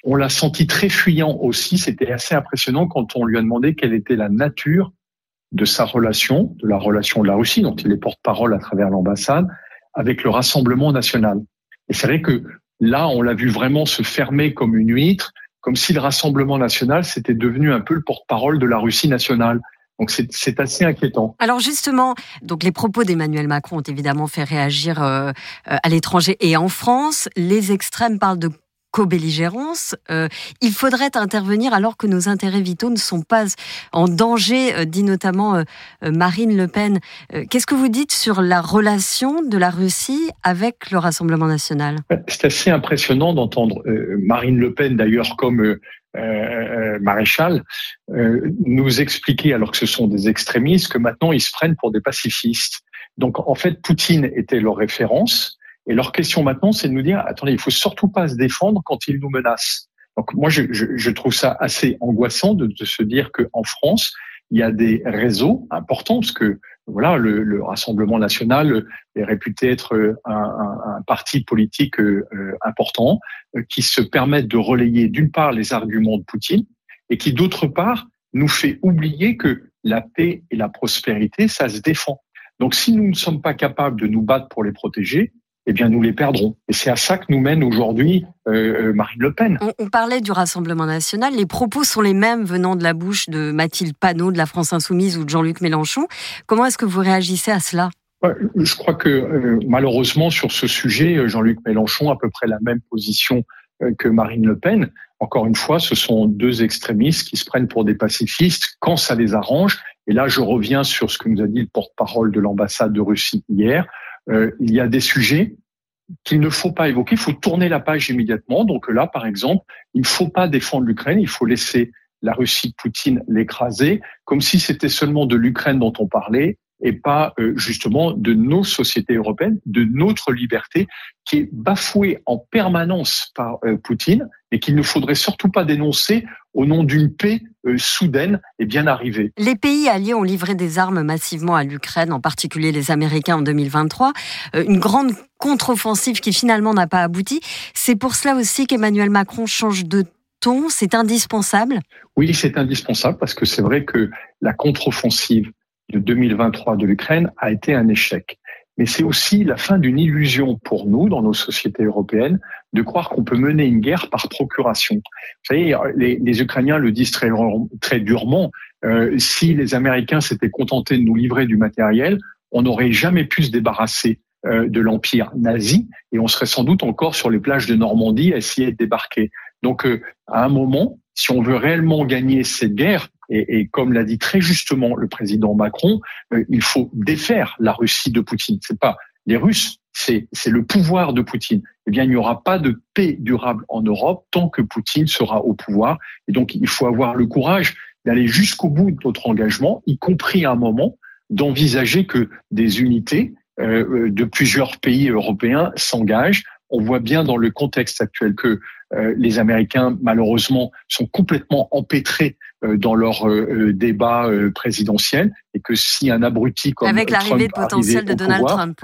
On l'a senti très fuyant aussi. C'était assez impressionnant quand on lui a demandé quelle était la nature de sa relation, de la relation de la Russie, dont il est porte-parole à travers l'ambassade, avec le Rassemblement national. Et c'est vrai que là, on l'a vu vraiment se fermer comme une huître, comme si le Rassemblement national s'était devenu un peu le porte-parole de la Russie nationale. Donc c'est assez inquiétant. Alors justement, donc les propos d'Emmanuel Macron ont évidemment fait réagir euh, euh, à l'étranger et en France. Les extrêmes parlent de co-belligérance. Euh, il faudrait intervenir alors que nos intérêts vitaux ne sont pas en danger, dit notamment Marine Le Pen. Qu'est-ce que vous dites sur la relation de la Russie avec le Rassemblement national? C'est assez impressionnant d'entendre Marine Le Pen, d'ailleurs, comme euh, euh, maréchal, euh, nous expliquer, alors que ce sont des extrémistes, que maintenant ils se prennent pour des pacifistes. Donc en fait, Poutine était leur référence, et leur question maintenant, c'est de nous dire attendez, il faut surtout pas se défendre quand ils nous menacent. Donc moi, je, je, je trouve ça assez angoissant de, de se dire qu'en France, il y a des réseaux importants, parce que voilà, le, le, Rassemblement national est réputé être euh, un, parti politique euh, euh, important qui se permet de relayer d'une part les arguments de Poutine et qui d'autre part nous fait oublier que la paix et la prospérité, ça se défend. Donc si nous ne sommes pas capables de nous battre pour les protéger, eh bien nous les perdrons. Et c'est à ça que nous mène aujourd'hui euh, euh, Marine Le Pen. On, parlait du Rassemblement national. Les propos sont les mêmes venant de la bouche de Mathilde Panot de la France insoumise ou de Jean-Luc Mélenchon. Comment est-ce que vous réagissez à cela? Je crois que euh, malheureusement sur ce sujet, Jean-Luc Mélenchon a à peu près la même position que Marine Le Pen. Encore une fois, ce sont deux extrémistes qui se prennent pour des pacifistes quand ça les arrange. Et là, je reviens sur ce que nous a dit le porte-parole de l'ambassade de Russie hier. Euh, il y a des sujets qu'il ne faut pas évoquer, il faut tourner la page immédiatement. Donc là, par exemple, il ne faut pas défendre l'Ukraine, il faut laisser la Russie de Poutine l'écraser, comme si c'était seulement de l'Ukraine dont on parlait et pas euh, justement de nos sociétés européennes, de notre liberté qui est bafouée en permanence par euh, Poutine et qu'il ne faudrait surtout pas dénoncer au nom d'une paix euh, soudaine et bien arrivée. Les pays alliés ont livré des armes massivement à l'Ukraine, en particulier les Américains en 2023. Une grande contre-offensive qui finalement n'a pas abouti. C'est pour cela aussi qu'Emmanuel Macron change de ton, c'est indispensable? Oui, c'est indispensable parce que c'est vrai que la contre-offensive de 2023 de l'Ukraine a été un échec. Mais c'est aussi la fin d'une illusion pour nous, dans nos sociétés européennes, de croire qu'on peut mener une guerre par procuration. Vous savez, les, Ukrainiens le disent très, très durement. Euh, si les Américains s'étaient contentés de nous livrer du matériel, on n'aurait jamais pu se débarrasser euh, de l'empire nazi et on serait sans doute encore sur les plages de Normandie à essayer de débarquer. Donc, euh, à un moment, si on veut réellement gagner cette guerre, et, comme l'a dit très justement le président Macron, euh, il faut défaire la Russie de Poutine. C'est pas les Russes, c'est le pouvoir de Poutine. Eh bien, il n'y aura pas de paix durable en Europe tant que Poutine sera au pouvoir. Et donc, il faut avoir le courage d'aller jusqu'au bout de notre engagement, y compris à un moment d'envisager que des unités euh, de plusieurs pays européens s'engagent. On voit bien dans le contexte actuel que euh, les Américains, malheureusement, sont complètement empêtrés euh, dans leur euh, débat présidentiel et que si un abruti comme avec l'arrivée potentielle de Donald Trump,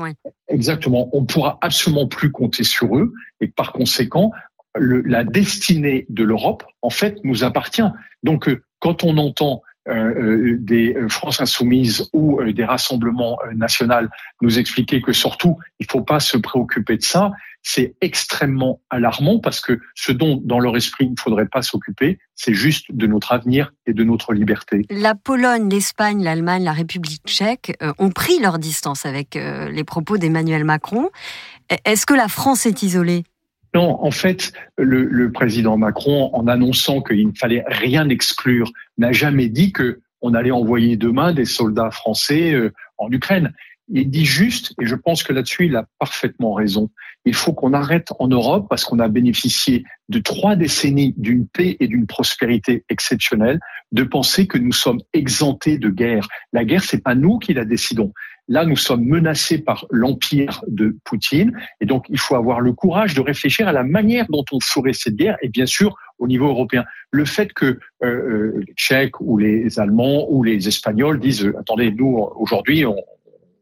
exactement, on pourra absolument plus compter sur eux et par conséquent, la destinée de l'Europe, en fait, nous appartient. Donc, quand on entend des France insoumises ou des rassemblements nationaux nous expliquer que surtout il ne faut pas se préoccuper de ça, c'est extrêmement alarmant parce que ce dont dans leur esprit il ne faudrait pas s'occuper, c'est juste de notre avenir et de notre liberté. La Pologne, l'Espagne, l'Allemagne, la République tchèque euh, ont pris leur distance avec euh, les propos d'Emmanuel Macron. Est-ce que la France est isolée? Non, en fait, le, président Macron, en annonçant qu'il ne fallait rien exclure, n'a jamais dit que on allait envoyer demain des soldats français euh, en Ukraine. Il dit juste, et je pense que là-dessus, il a parfaitement raison, il faut qu'on arrête en Europe, parce qu'on a bénéficié de trois décennies d'une paix et d'une prospérité exceptionnelle, de penser que nous sommes exemptés de guerre. La guerre, c'est pas nous qui la décidons. Là, nous sommes menacés par l'empire de Poutine, et donc il faut avoir le courage de réfléchir à la manière dont on ferait cette guerre, et bien sûr au niveau européen. Le fait que euh, euh les Tchèques ou les Allemands ou les Espagnols disent attendez, nous aujourd'hui on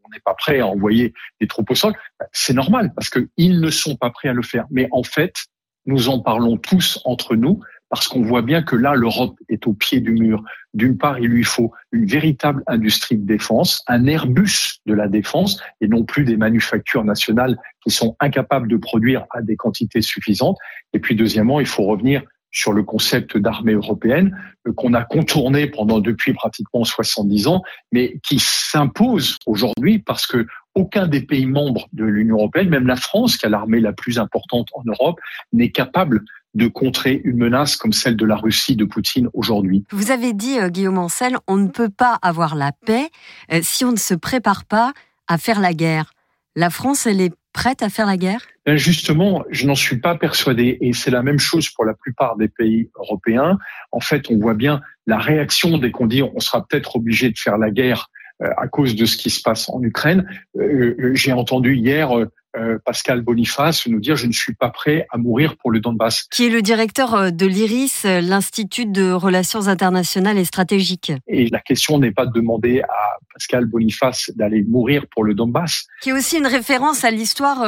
on n'est pas prêt à envoyer des troupes au sol, c'est normal parce qu'ils ne sont pas prêts à le faire. Mais en fait, nous en parlons tous entre nous parce qu'on voit bien que là, l'Europe est au pied du mur. D'une part, il lui faut une véritable industrie de défense, un Airbus de la défense, et non plus des manufactures nationales qui sont incapables de produire à des quantités suffisantes. Et puis, deuxièmement, il faut revenir sur le concept d'armée européenne euh, qu'on a contourné pendant depuis pratiquement 70 ans, mais qui s'impose aujourd'hui parce que aucun des pays membres de l'Union européenne, même la France, qui a l'armée la plus importante en Europe, n'est capable de contrer une menace comme celle de la Russie de Poutine aujourd'hui. Vous avez dit, euh, Guillaume Ancel, on ne peut pas avoir la paix euh, si on ne se prépare pas à faire la guerre. La France, elle est prête à faire la guerre? Ben, Justement, je n'en suis pas persuadé. Et c'est la même chose pour la plupart des pays européens. En fait, on voit bien la réaction dès qu'on dit on sera peut-être obligé de faire la guerre euh, à cause de ce qui se passe en Ukraine. Euh, euh, j'ai entendu hier Pascal Boniface nous dire je ne suis pas prêt à mourir pour le Donbass. Qui est le directeur de l'IRIS, l'Institut de relations internationales et stratégiques. Et la question n'est pas de demander à Pascal Boniface d'aller mourir pour le Donbass. Qui est aussi une référence à l'histoire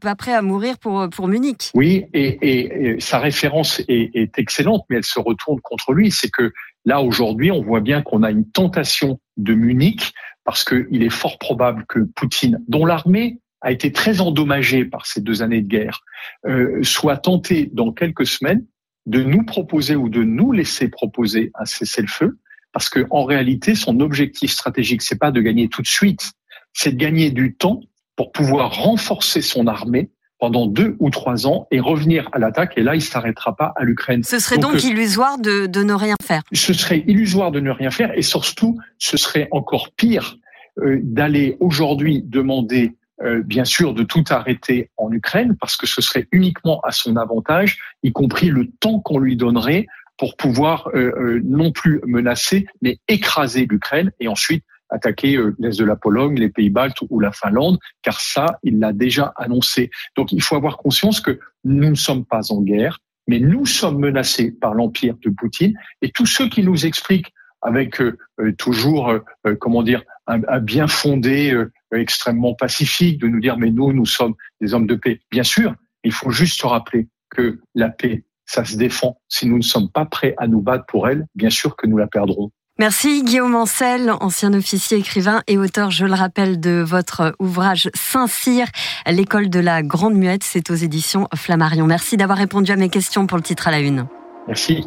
pas prêt à mourir pour, pour Munich. Oui, et, et, sa référence est, est excellente, mais elle se retourne contre lui. C'est que Là, aujourd'hui, on voit bien qu'on a une tentation de Munich parce qu'il est fort probable que Poutine, dont l'armée a été très endommagée par ces deux années de guerre, euh, soit tentée dans quelques semaines de nous proposer ou de nous laisser proposer un cessez-le-feu, parce que en réalité, son objectif stratégique, c'est pas de gagner tout de suite, c'est de gagner du temps pour pouvoir renforcer son armée pendant deux ou trois ans et revenir à l'attaque. Et là, il s'arrêtera pas à l'Ukraine. Ce serait donc, euh, illusoire de, de, ne rien faire. Ce serait illusoire de ne rien faire et surtout, ce serait encore pire euh, d'aller aujourd'hui demander, euh, bien sûr, de tout arrêter en Ukraine parce que ce serait uniquement à son avantage, y compris le temps qu'on lui donnerait pour pouvoir euh, non plus menacer, mais écraser l'Ukraine et ensuite attaquer euh, l'est de la Pologne, les Pays-Baltes ou la Finlande, car ça, il l'a déjà annoncé. Donc il faut avoir conscience que nous ne sommes pas en guerre, mais nous sommes menacés par l'empire de Poutine. Et tous ceux qui nous expliquent avec euh, euh, toujours, comment dire, un, un bien fondé, extrêmement pacifique, de nous dire mais nous, nous sommes des hommes de paix. Bien sûr, il faut juste se rappeler que la paix, ça se défend. Si nous ne sommes pas prêts à nous battre pour elle, bien sûr que nous la perdrons. Merci Guillaume Ancel, ancien officier écrivain et auteur, je le rappelle, de votre ouvrage Saint-Cyr, l'école de la Grande Muette, c'est aux éditions Flammarion. Merci d'avoir répondu à mes questions pour le titre à la une. Merci.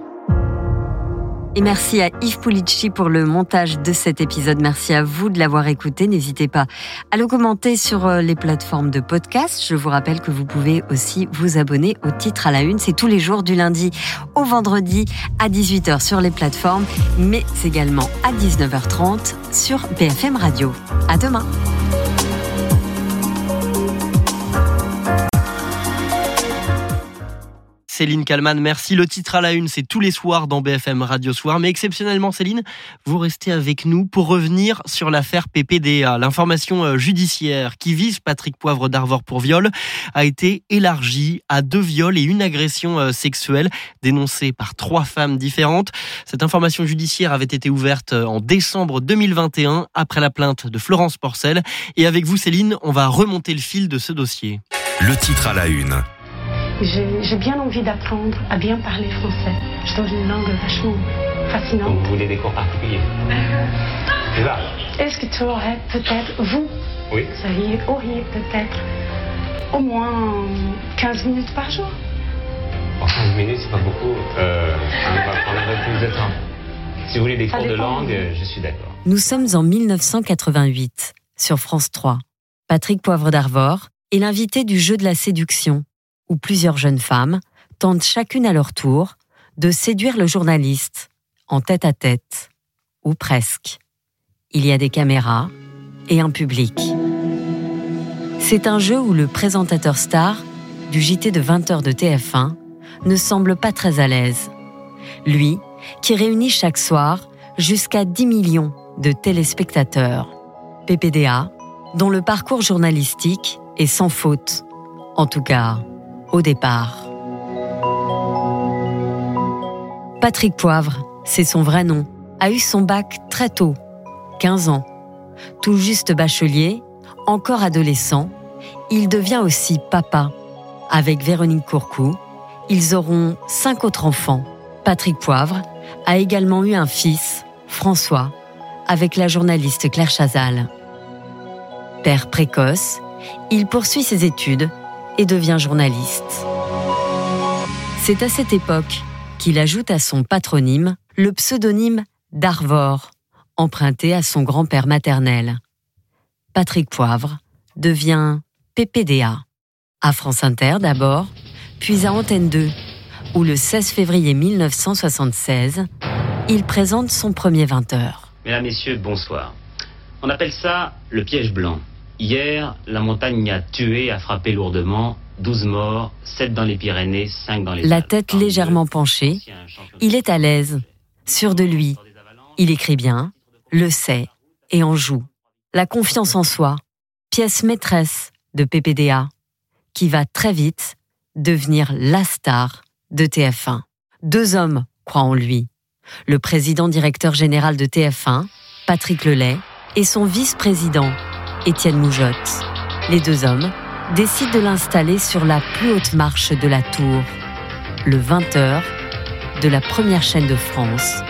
Et merci à Yves Pulici pour le montage de cet épisode. Merci à vous de l'avoir écouté. N'hésitez pas à le commenter sur euh, les plateformes de podcast. Je vous rappelle que vous pouvez aussi vous abonner au titre à la une. C'est tous les jours du lundi au vendredi à 18h sur les plateformes, mais également à 19h30 sur BFM Radio. À demain. Céline Kalman, merci. Le titre à la une, c'est tous les soirs dans BFM Radio Soir. Mais exceptionnellement, Céline, vous restez avec nous pour revenir sur l'affaire PPDA. L'information euh, judiciaire qui vise Patrick Poivre d'Arvor pour viol a été élargie à deux viols et une agression euh, sexuelle dénoncée par trois femmes différentes. Cette information judiciaire avait été ouverte euh, en décembre 2021 après la plainte de Florence Porcel. Et avec vous, Céline, on va remonter le fil de ce dossier. Le titre à la une. J'ai bien envie d'apprendre à bien parler français. Je trouve une langue vachement fascinante. Donc vous voulez des cours particuliers Là. Est-ce que tu aurais peut-être, vous, oui. vous auriez peut-être au moins 15 minutes par jour? Oh, 15 minutes, c'est pas beaucoup. Euh, on va prendre un peu plus de temps. Si vous voulez des cours de langue, je suis d'accord. Nous sommes en 1988, sur France 3. Patrick Poivre d'Arvor est l'invité du jeu de la séduction où plusieurs jeunes femmes tentent chacune à leur tour de séduire le journaliste, en tête à tête, ou presque. Il y a des caméras et un public. C'est un jeu où le présentateur star du JT de 20h de TF1 ne semble pas très à l'aise. Lui, qui réunit chaque soir jusqu'à 10 millions de téléspectateurs. PPDA, dont le parcours journalistique est sans faute. En tout cas, au départ. Patrick Poivre, c'est son vrai nom, a eu son bac très tôt, 15 ans. Tout juste bachelier, encore adolescent, il devient aussi papa. Avec Véronique Courcou, ils auront cinq autres enfants. Patrick Poivre a également eu un fils, François, avec la journaliste Claire Chazal. Père précoce, il poursuit ses études et devient journaliste. C'est à cette époque qu'il ajoute à son patronyme le pseudonyme d'Arvor, emprunté à son grand-père maternel. Patrick Poivre devient PPDA. À France Inter d'abord, puis à Antenne 2, où le 16 février 1976, il présente son premier 20 heures. Mesdames, Messieurs, bonsoir. On appelle ça le piège blanc. Hier, la montagne a tué, a frappé lourdement. 12 morts, 7 dans les Pyrénées, 5 dans les La tête légèrement penchée, il est à l'aise, sûr de lui. Il écrit bien, le sait et en joue. La confiance en soi, pièce maîtresse de PPDA, qui va très vite devenir la star de TF1. Deux hommes croient en lui. Le président directeur général de TF1, Patrick Lelay, et son vice-président, Étienne Moujotte. Les deux hommes décident de l'installer sur la plus haute marche de la tour, le 20h de la première chaîne de France,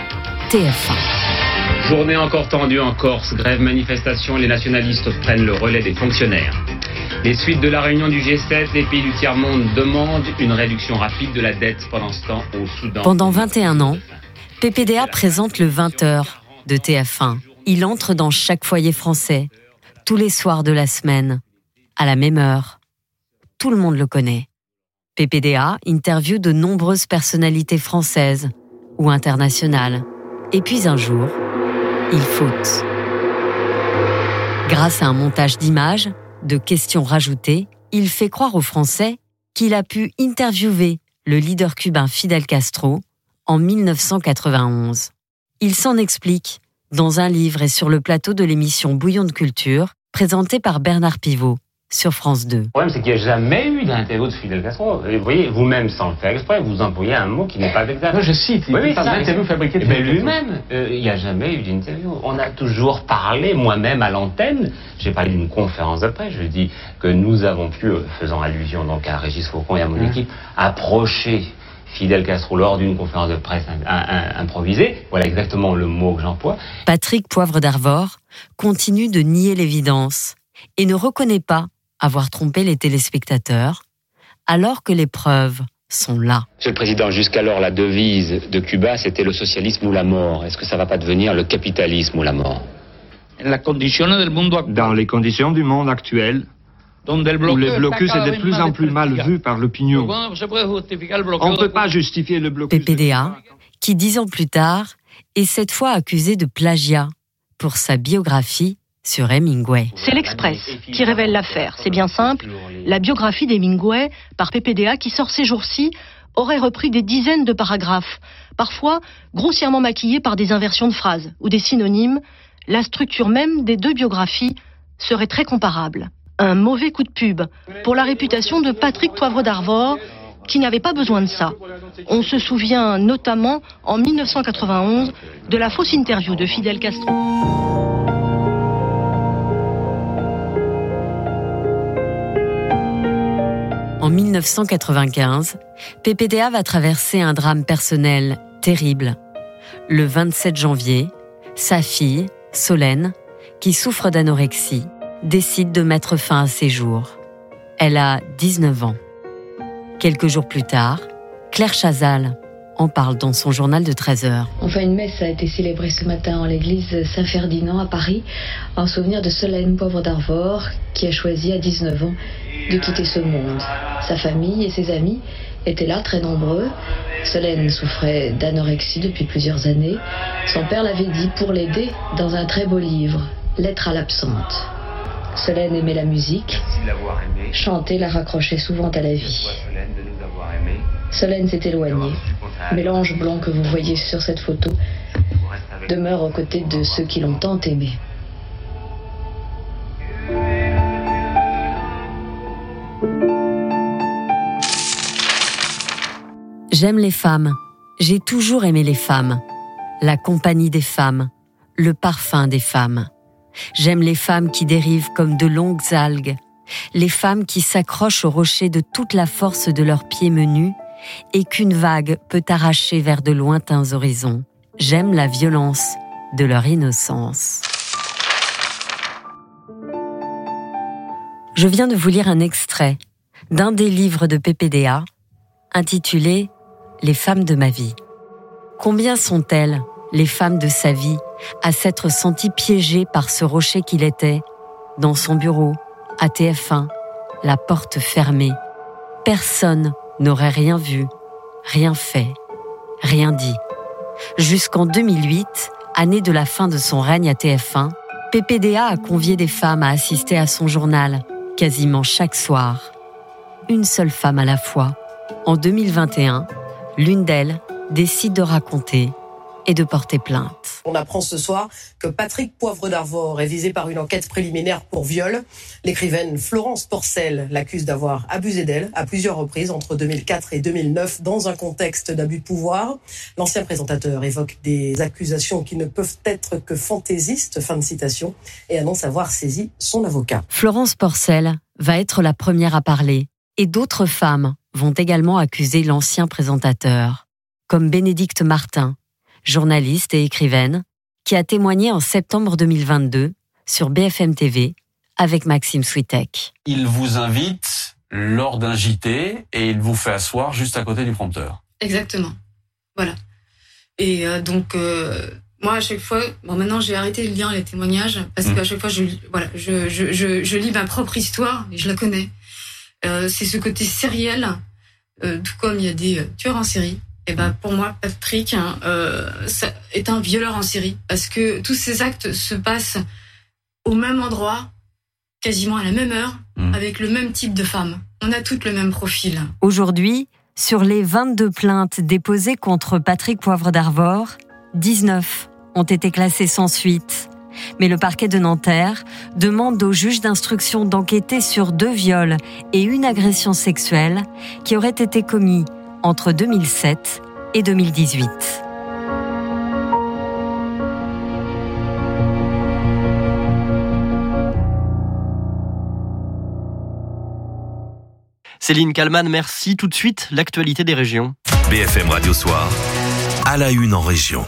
TF1. Journée encore tendue en Corse, grève, manifestation, les nationalistes prennent le relais des fonctionnaires. Les suites de la réunion du G7, les pays du tiers-monde demandent une réduction rapide de la dette pendant ce temps au Soudan. Pendant 21 ans, PPDA présente le 20h de TF1. Il entre dans chaque foyer français, tous les soirs de la semaine, à la même heure. Tout le monde le connaît. PPDA interviewe de nombreuses personnalités françaises ou internationales. Et puis un jour, il faute. Grâce à un montage d'images, de questions rajoutées, il fait croire aux Français qu'il a pu interviewer le leader cubain Fidel Castro en 1991. Il s'en explique dans un livre et sur le plateau de l'émission Bouillon de culture, présenté par Bernard Pivot sur France 2. Le problème, c'est qu'il n'y a jamais eu d'interview de Fidel Castro. Vous voyez, vous-même, sans le faire exprès, vous employez un mot qui n'est pas exact. Moi, je cite. Oui, oui, c'est ça, l'interview fabriquée de Mais Fidel Castro. lui-même, euh, il n'y a jamais eu d'interview. On a toujours parlé, moi-même, à l'antenne. J'ai parlé d'une conférence de presse. Je dis que nous avons pu, euh, faisant allusion donc à Régis Faucon et à mon équipe, approcher Fidel Castro lors d'une conférence de presse im- im- improvisée. Voilà exactement le mot que j'emploie. Patrick Poivre d'Arvor continue de nier l'évidence et ne reconnaît pas avoir trompé les téléspectateurs, alors que les preuves sont là. Monsieur le Président, jusqu'alors, la devise de Cuba, c'était le socialisme ou la mort. Est-ce que ça va pas devenir le capitalisme ou la mort? Dans les conditions du monde actuel, où le blocus est de plus en plus mal vu par l'opinion, on ne peut pas justifier le blocus. PPDA, qui dix ans plus tard est cette fois accusé de plagiat pour sa biographie sur Hemingway. C'est l'Express qui révèle l'affaire. C'est bien simple. La biographie d'Hemingway par PPDA qui sort ces jours-ci aurait repris des dizaines de paragraphes, parfois grossièrement maquillés par des inversions de phrases ou des synonymes. La structure même des deux biographies serait très comparable. Un mauvais coup de pub pour la réputation de Patrick Poivre d'Arvor, qui n'avait pas besoin de ça. On se souvient notamment en 1991 de la fausse interview de Fidel Castro. En 1995, PPDA va traverser un drame personnel terrible. Le 27 janvier, sa fille, Solène, qui souffre d'anorexie, décide de mettre fin à ses jours. Elle a 19 ans. Quelques jours plus tard, Claire Chazal en parle dans son journal de 13 heures. Enfin, une messe a été célébrée ce matin en l'église Saint-Ferdinand à Paris, en souvenir de Solène Pauvre d'Arvor, qui a choisi à 19 ans de quitter ce monde. Sa famille et ses amis étaient là, très nombreux. Solène souffrait d'anorexie depuis plusieurs années. Son père l'avait dit pour l'aider dans un très beau livre, Lettre à l'absente. Solène aimait la musique. Chanter la raccrochait souvent à la vie. Solène s'est éloignée. Mais l'ange blanc que vous voyez sur cette photo demeure aux côtés de ceux qui l'ont tant aimé. J'aime les femmes. J'ai toujours aimé les femmes. La compagnie des femmes. Le parfum des femmes. J'aime les femmes qui dérivent comme de longues algues. Les femmes qui s'accrochent au rocher de toute la force de leurs pieds menus et qu'une vague peut arracher vers de lointains horizons. J'aime la violence de leur innocence. Je viens de vous lire un extrait d'un des livres de PPDA intitulé Les femmes de ma vie. Combien sont-elles, les femmes de sa vie, à s'être senties piégées par ce rocher qu'il était, dans son bureau, à TF1, la porte fermée. Personne n'aurait rien vu, rien fait, rien dit. Jusqu'en 2008, année de la fin de son règne à TF1, PPDA a convié des femmes à assister à son journal, quasiment chaque soir. Une seule femme à la fois. En 2021, l'une d'elles décide de raconter et de porter plainte. On apprend ce soir que Patrick Poivre d'Arvor est visé par une enquête préliminaire pour viol. L'écrivaine Florence Porcel l'accuse d'avoir abusé d'elle à plusieurs reprises entre 2004 et 2009 dans un contexte d'abus de pouvoir. L'ancien présentateur évoque des accusations qui ne peuvent être que fantaisistes, fin de citation, et annonce avoir saisi son avocat. Florence Porcel va être la première à parler et d'autres femmes vont également accuser l'ancien présentateur, comme Bénédicte Martin, journaliste et écrivaine, qui a témoigné en septembre 2022 sur BFM TV avec Maxime Switek. Il vous invite lors d'un JT et il vous fait asseoir juste à côté du prompteur. Exactement. Voilà. Et euh, donc, euh, moi, à chaque fois, bon, maintenant, j'ai arrêté de lire les témoignages parce mmh. qu'à chaque fois, je, voilà, je, je, je, je, lis ma propre histoire et je la connais. Euh, c'est ce côté sériel, euh, tout comme il y a des tueurs en série. Et ben pour moi, Patrick hein, euh, est un violeur en série parce que tous ces actes se passent au même endroit, quasiment à la même heure, mmh. avec le même type de femme. On a toutes le même profil. Aujourd'hui, sur les 22 plaintes déposées contre Patrick Poivre d'Arvor, 19 ont été classées sans suite. Mais le parquet de Nanterre demande au juge d'instruction d'enquêter sur deux viols et une agression sexuelle qui auraient été commis entre 2007 et 2018. Céline Kalman, merci. Tout de suite, l'actualité des régions. BFM Radio Soir, à la une en région.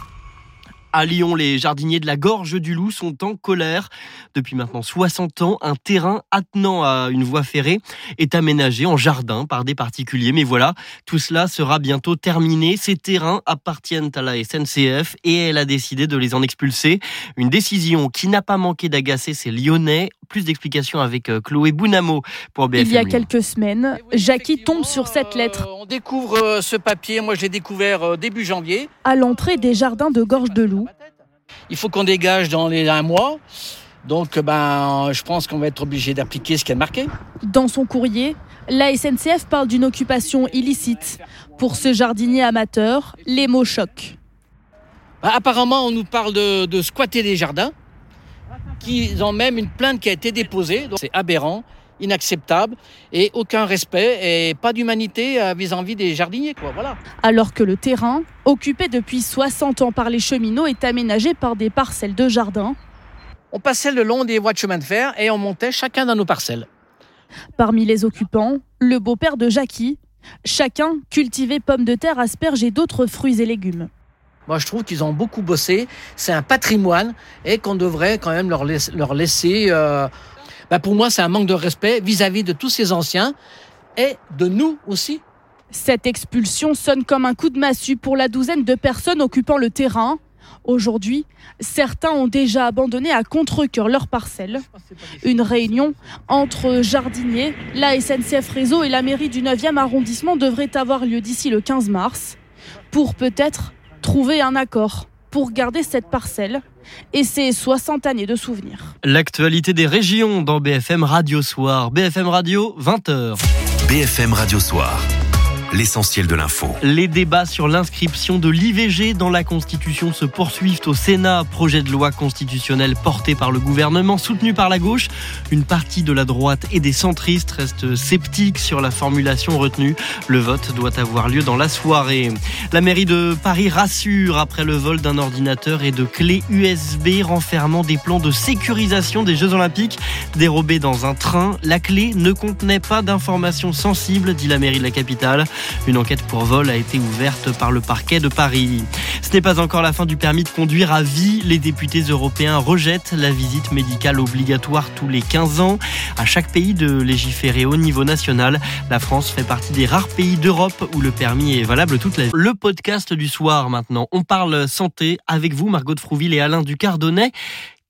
À Lyon, les jardiniers de la Gorge du Loup sont en colère. Depuis maintenant 60 ans, un terrain attenant à une voie ferrée est aménagé en jardin par des particuliers. Mais voilà, tout cela sera bientôt terminé. Ces terrains appartiennent à la SNCF et elle a décidé de les en expulser. Une décision qui n'a pas manqué d'agacer ces Lyonnais. Plus d'explications avec euh, Chloé Bounamo pour BFM. Il y a quelques semaines, Jackie tombe sur cette lettre. on découvre euh, ce papier, moi je l'ai découvert euh, début janvier. À l'entrée des jardins de Gorge de Loup. Il faut qu'on dégage dans les un mois. Donc, ben, je pense qu'on va être obligé d'appliquer ce qui est marqué. Dans son courrier, la SNCF parle d'une occupation illicite. Pour ce jardinier amateur, les mots choquent. Ben, apparemment, on nous parle de, de squatter des jardins, qu'ils ont même une plainte qui a été déposée. C'est aberrant, inacceptable et aucun respect et pas d'humanité vis-à-vis des jardiniers. Quoi, voilà. Alors que le terrain, occupé depuis 60 ans par les cheminots, est aménagé par des parcelles de jardin. On passait le long des voies de chemin de fer et on montait chacun dans nos parcelles. Parmi les occupants, le beau-père de Jackie. Chacun cultivait pommes de terre, asperges et d'autres fruits et légumes. Moi, je trouve qu'ils ont beaucoup bossé. C'est un patrimoine et qu'on devrait quand même leur, laisser, euh, bah pour moi, c'est un manque de respect vis-à-vis de tous ces anciens et de nous aussi. Cette expulsion sonne comme un coup de massue pour la douzaine de personnes occupant le terrain. Aujourd'hui, certains ont déjà abandonné à contre-coeur leur parcelle. Une réunion entre jardiniers, la SNCF Réseau et la mairie du 9e arrondissement devrait avoir lieu d'ici le 15 mars pour peut-être trouver un accord pour garder cette parcelle et ses 60 années de souvenirs. L'actualité des régions dans BFM Radio Soir. BFM Radio, 20h. BFM Radio Soir l'essentiel de l'info. Les débats sur l'inscription de l'IVG dans la Constitution se poursuivent au Sénat. Projet de loi constitutionnel porté par le gouvernement, soutenu par la gauche. Une partie de la droite et des centristes reste sceptique sur la formulation retenue. Le vote doit avoir lieu dans la soirée. La mairie de Paris rassure après le vol d'un ordinateur et de clés USB renfermant des plans de sécurisation des Jeux Olympiques dérobés dans un train. La clé ne contenait pas d'informations sensibles, dit la mairie de la capitale. Une enquête pour vol a été ouverte par le parquet de Paris. Ce n'est pas encore la fin du permis de conduire à vie. Les députés européens rejettent la visite médicale obligatoire tous les 15 ans. À chaque pays de légiférer au niveau national, la France fait partie des rares pays d'Europe où le permis est valable toute la vie. Le podcast du soir maintenant. On parle santé avec vous, Margot de Frouville et Alain Ducardonnet.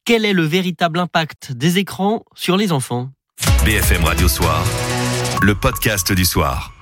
Quel est le véritable impact des écrans sur les enfants? BFM Radio Soir, le podcast du soir.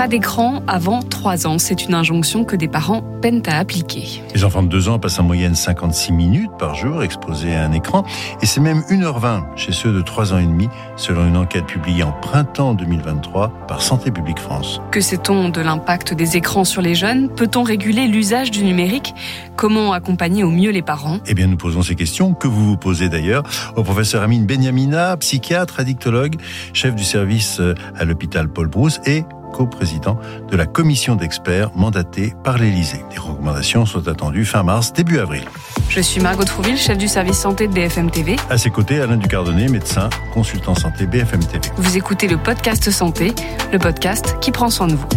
Pas d'écran avant 3 ans. C'est une injonction que des parents peinent à appliquer. Les enfants de 2 ans passent en moyenne 56 minutes par jour exposés à un écran. Et c'est même 1h20 chez ceux de 3 ans et demi, selon une enquête publiée en printemps 2023 par Santé publique France. Que sait-on de l'impact des écrans sur les jeunes? Peut-on réguler l'usage du numérique? Comment accompagner au mieux les parents? Eh bien, nous posons ces questions, que vous vous posez d'ailleurs, au professeur Amine Benyamina, psychiatre, addictologue, chef du service à l'hôpital Paul Brousse et co-président de la commission d'experts mandatée par l'Élysée. Les recommandations sont attendues fin mars, début avril. Je suis Margot Trouville, chef du service santé de BFM TV. À ses côtés, Alain Ducardonnet, médecin, consultant santé BFM TV. Vous écoutez le podcast santé, le podcast qui prend soin de vous.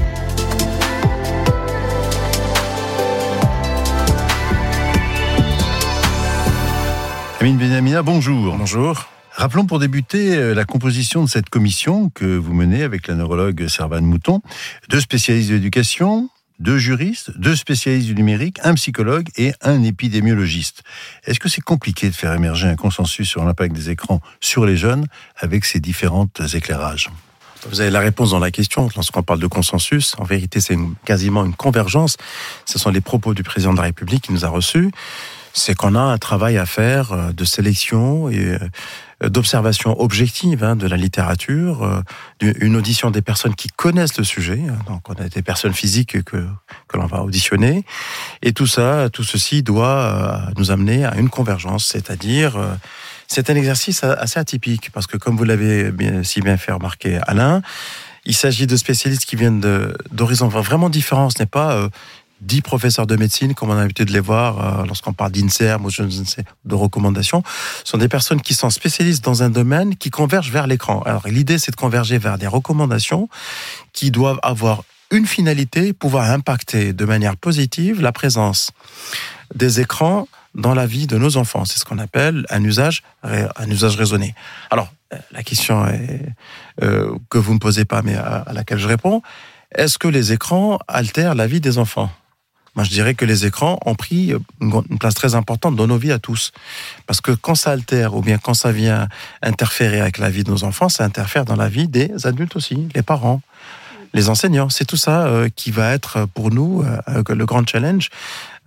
Amine Benamina, bonjour. Bonjour. Rappelons pour débuter euh, la composition de cette commission que vous menez avec la neurologue Servane Mouton. Deux spécialistes de l'éducation, deux juristes, deux spécialistes du numérique, un psychologue et un épidémiologiste. Est-ce que c'est compliqué de faire émerger un consensus sur l'impact des écrans sur les jeunes avec ces différents éclairages? Vous avez la réponse dans la question. Lorsqu'on parle de consensus, en vérité, c'est quasiment une convergence. Ce sont les propos du président de la République qui nous a reçus. C'est qu'on a un travail à faire euh, de sélection et euh, d'observation objective hein, de la littérature, euh, une audition des personnes qui connaissent le sujet. Hein. Donc, on a des personnes physiques que, que l'on va auditionner. Et tout ça, tout ceci doit nous amener à une convergence, c'est-à-dire c'est un exercice assez atypique parce que, comme vous l'avez si bien fait remarquer, Alain, il s'agit de spécialistes qui viennent d'horizons vraiment différents. Ce n'est pas dix professeurs de médecine, comme on a l'habitude de les voir euh, lorsqu'on parle d'INSERM ou de recommandations, sont des personnes qui sont spécialistes dans un domaine qui convergent vers l'écran. Alors l'idée, c'est de converger vers des recommandations qui doivent avoir une finalité, pouvoir impacter de manière positive la présence des écrans dans la vie de nos enfants. C'est ce qu'on appelle un usage, un usage raisonné. Alors, euh, la question euh, que vous ne me posez pas, mais à laquelle je réponds, est-ce que les écrans altèrent la vie des enfants? Moi, je dirais que les écrans ont pris une place très importante dans nos vies à tous. Parce que quand ça altère ou bien quand ça vient interférer avec la vie de nos enfants, ça interfère dans la vie des adultes aussi, les parents, les enseignants. C'est tout ça euh, qui va être pour nous euh, le grand challenge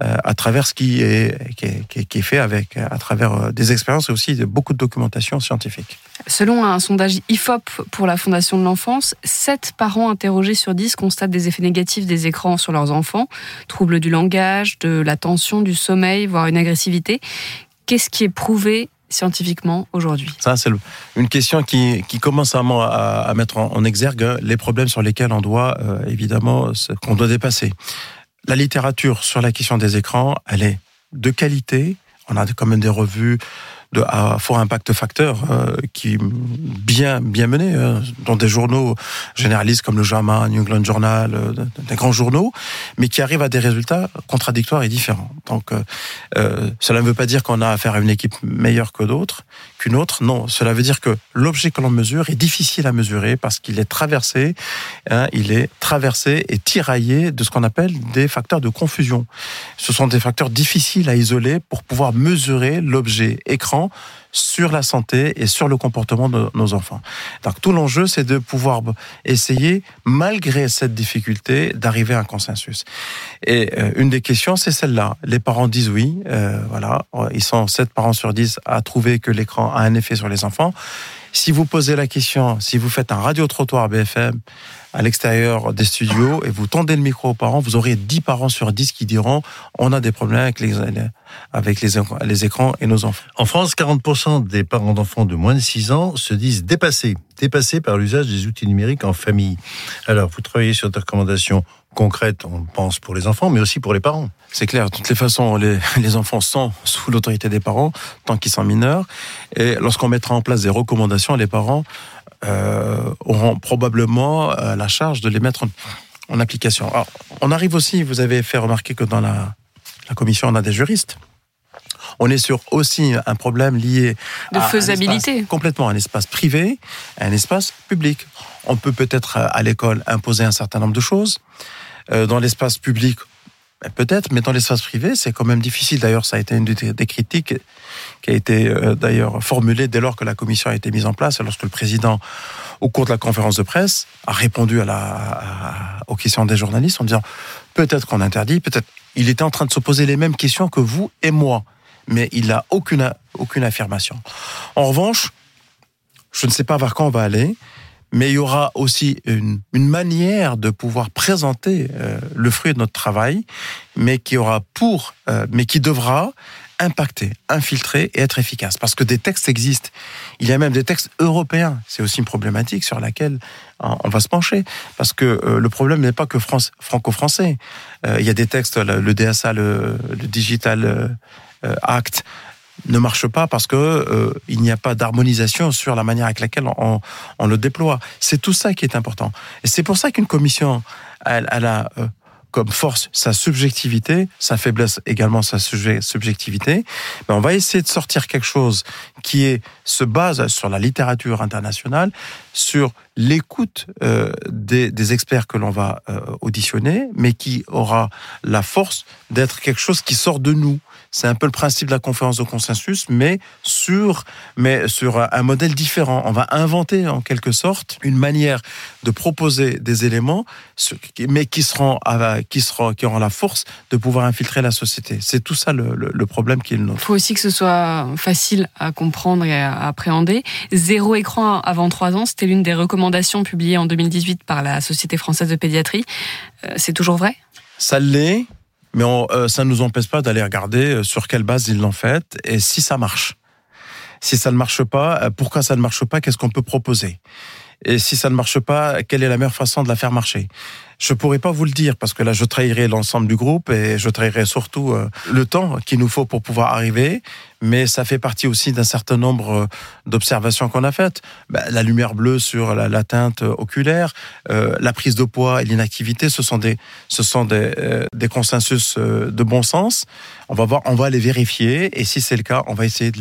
euh, à travers ce qui est fait avec, à travers des expériences et aussi de beaucoup de documentation scientifique. Selon un sondage IFOP pour la Fondation de l'enfance, 7 parents interrogés sur 10 constatent des effets négatifs des écrans sur leurs enfants, troubles du langage, de l'attention, du sommeil, voire une agressivité. Qu'est-ce qui est prouvé scientifiquement aujourd'hui Ça, c'est une question qui, qui commence à, mettre en, exergue les problèmes sur lesquels on doit, euh, évidemment, qu'on doit dépasser. La littérature sur la question des écrans, elle est de qualité. On a quand même des revues de, à fort impact facteur euh, qui bien bien mené euh, dans des journaux généralistes comme le JAMA, New England Journal, euh, des grands journaux, mais qui arrivent à des résultats contradictoires et différents. Donc cela ne veut pas dire qu'on a affaire à une équipe meilleure que d'autres, qu'une autre. Non, cela veut dire que l'objet que l'on mesure est difficile à mesurer parce qu'il est traversé, hein, il est traversé et tiraillé de ce qu'on appelle des facteurs de confusion. Ce sont des facteurs difficiles à isoler pour pouvoir mesurer l'objet écran sur la santé et sur le comportement de nos enfants. Donc tout l'enjeu, c'est de pouvoir essayer, malgré cette difficulté, d'arriver à un consensus. Et euh, une des questions, c'est celle-là. Les parents disent oui, euh, voilà, ils sont 7 parents sur 10 à trouver que l'écran a un effet sur les enfants. Si vous posez la question, si vous faites un radio-trottoir BFM à l'extérieur des studios et vous tendez le micro aux parents, vous aurez 10 parents sur 10 qui diront on a des problèmes avec les, avec les, les écrans et nos enfants. En France, 40% des parents d'enfants de moins de 6 ans se disent dépassés, dépassés par l'usage des outils numériques en famille. Alors, vous travaillez sur des recommandations concrètes, on pense pour les enfants, mais aussi pour les parents. C'est clair, de toutes les façons, les, les enfants sont sous l'autorité des parents tant qu'ils sont mineurs. Et lorsqu'on mettra en place des recommandations, les parents euh, auront probablement euh, la charge de les mettre en, application. Alors, on arrive aussi, vous avez fait remarquer que dans la, la commission, on a des juristes. On est sur aussi un problème lié de faisabilité. complètement un espace privé, un espace public. On peut peut-être à l'école imposer un certain nombre de choses. Euh, dans l'espace public, ben, peut-être, mais dans l'espace privé, c'est quand même difficile. D'ailleurs, ça a été une des critiques qui a été euh, d'ailleurs formulée dès lors que la commission a été mise en place, lorsque le président, au cours de la conférence de presse, a répondu à la, aux questions des journalistes en disant peut-être qu'on interdit, peut-être. Il était en train de se poser les mêmes questions que vous et moi, mais il n'a aucune, aucune affirmation. En revanche, je ne sais pas vers quand on va aller mais il y aura aussi une, une manière de pouvoir présenter euh, le fruit de notre travail, mais qui aura pour, euh, mais qui devra impacter, infiltrer et être efficace. Parce que des textes existent. Il y a même des textes européens. C'est aussi une problématique sur laquelle on va se pencher. Parce que euh, le problème n'est pas que franco-français. il y a des textes, le, DSA, le, le Digital Act, ne marche pas parce que euh, il n'y a pas d'harmonisation sur la manière avec laquelle on, on le déploie. C'est tout ça qui est important. Et c'est pour ça qu'une commission, elle, elle a euh, comme force sa subjectivité, sa faiblesse également sa subjectivité. Mais on va essayer de sortir quelque chose qui est, se base sur la littérature internationale, sur l'écoute euh, des, des, experts que l'on va euh, auditionner, mais qui aura la force d'être quelque chose qui sort de nous. C'est un peu le principe de la conférence de consensus, mais sur, mais sur un modèle différent. On va inventer en quelque sorte une manière de proposer des éléments, mais qui seront, qui seront, qui auront la force de pouvoir infiltrer la société. C'est tout ça le, le, problème qui est le nôtre. Il faut aussi que ce soit facile à comprendre et à appréhender. Zéro écran avant trois ans, c'était l'une des recommandations publiées en 2018 par la Société française de pédiatrie. Euh, c'est toujours vrai? Ça l'est mais euh, ça ne nous empêche pas d'aller regarder euh, sur quelle base ils l'ont fait et si ça marche. Si ça ne marche pas, euh, pourquoi ça ne marche pas Qu'est-ce qu'on peut proposer? Et si ça ne marche pas, quelle est la meilleure façon de la faire marcher? Je pourrais pas vous le dire parce que là, je trahirais l'ensemble du groupe et je trahirais surtout euh, le temps qu'il nous faut pour pouvoir arriver. Mais ça fait partie aussi d'un certain nombre euh, d'observations qu'on a faites. Ben, la lumière bleue sur la, teinte oculaire, euh, la prise de poids et l'inactivité, ce sont des, ce sont des, des consensus de bon sens. On va voir, on va les vérifier et si c'est le cas, on va essayer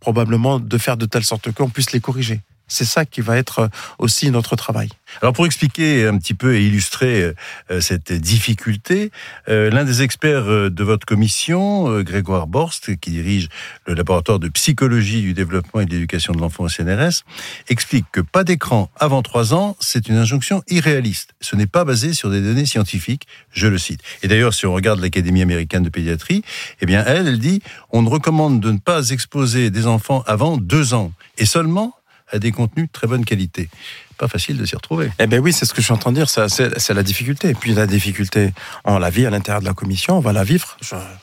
probablement de faire de telle sorte qu'on puisse les corriger. C'est ça qui va être aussi notre travail. Alors pour expliquer un petit peu et illustrer euh, cette difficulté, euh, l'un des experts euh, de votre commission, Grégoire Borst, qui dirige le laboratoire de psychologie du développement et de l'éducation de l'enfant au CNRS, explique que pas d'écran avant trois ans, c'est une injonction irréaliste. Ce n'est pas basé sur des données scientifiques, je le cite. Et d'ailleurs, si on regarde l'Académie américaine de pédiatrie, eh bien elle, elle dit, on ne recommande de ne pas exposer des enfants avant deux ans. Et seulement à des contenus de très bonne qualité. Pas facile de s'y retrouver. Eh bien oui, c'est ce que je suis en train de dire, c'est la difficulté. Et puis la difficulté, on la vit à l'intérieur de la commission, on va la vivre.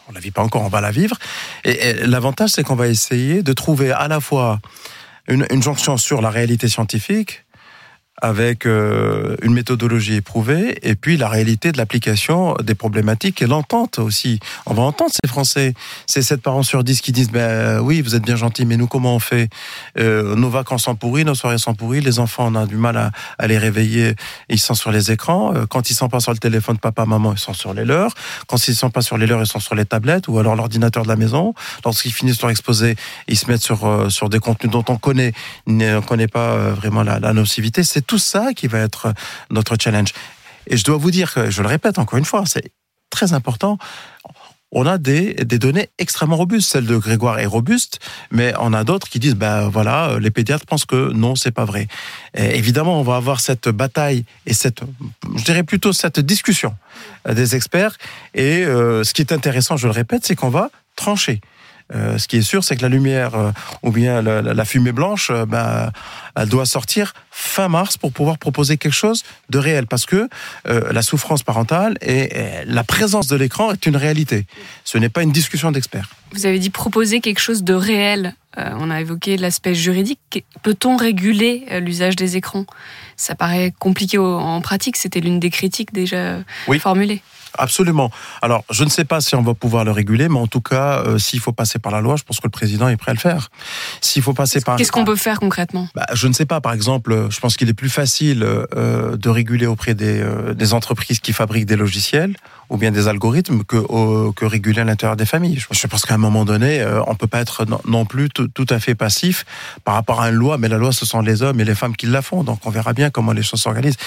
On la vit pas encore, on va la vivre. Et, l'avantage, c'est qu'on va essayer de trouver à la fois une jonction sur la réalité scientifique, avec euh, une méthodologie éprouvée et puis la réalité de l'application des problématiques et l'entente aussi. On va entendre ces Français, ces 7 parents sur 10 qui disent ben oui, vous êtes bien gentils, mais nous comment on fait? Euh, Nos vacances sont pourries, nos soirées sont pourries, les enfants on a du mal à, à les réveiller, ils sont sur les écrans. Euh, quand ils sont pas sur le téléphone papa maman, ils sont sur les leurs. Quand ils sont pas sur les leurs, ils sont sur les tablettes ou alors l'ordinateur de la maison. Lorsqu'ils finissent leur exposé, ils se mettent sur sur des contenus dont on connaît on connaît pas vraiment la, la nocivité. Tout ça qui va être notre challenge. Et je dois vous dire que, je le répète encore une fois, c'est très important. On a des, des données extrêmement robustes. Celle de Grégoire est robuste, mais on a d'autres qui disent, ben voilà, les pédiatres pensent que non, c'est pas vrai. Et évidemment, on va avoir cette bataille et cette, je dirais plutôt cette discussion des experts. Et euh, ce qui est intéressant, je le répète, c'est qu'on va trancher. Euh, ce qui est sûr, c'est que la lumière euh, ou bien la, la, fumée blanche, euh, ben, elle doit sortir fin mars pour pouvoir proposer quelque chose de réel, parce que la souffrance parentale et, la présence de l'écran est une réalité. Ce n'est pas une discussion d'experts. Vous avez dit proposer quelque chose de réel. on a évoqué l'aspect juridique. Peut-on réguler l'usage des écrans? Ça paraît compliqué en pratique. C'était l'une des critiques déjà formulées. Absolument. Alors, je ne sais pas si on va pouvoir le réguler, mais en tout cas, euh, s'il faut passer par la loi, je pense que le président est prêt à le faire. S'il faut passer par... Qu'est-ce qu'on peut faire concrètement? Bah, Je ne sais pas. Par exemple, je pense qu'il est plus facile euh, de réguler auprès des, euh, des entreprises qui fabriquent des logiciels ou bien des algorithmes que, que réguler à l'intérieur des familles. Je pense qu'à un moment donné, euh, on peut pas être non, plus tout, à fait passif par rapport à une loi, mais la loi, ce sont les hommes et les femmes qui la font. Donc on verra bien comment les choses s'organisent.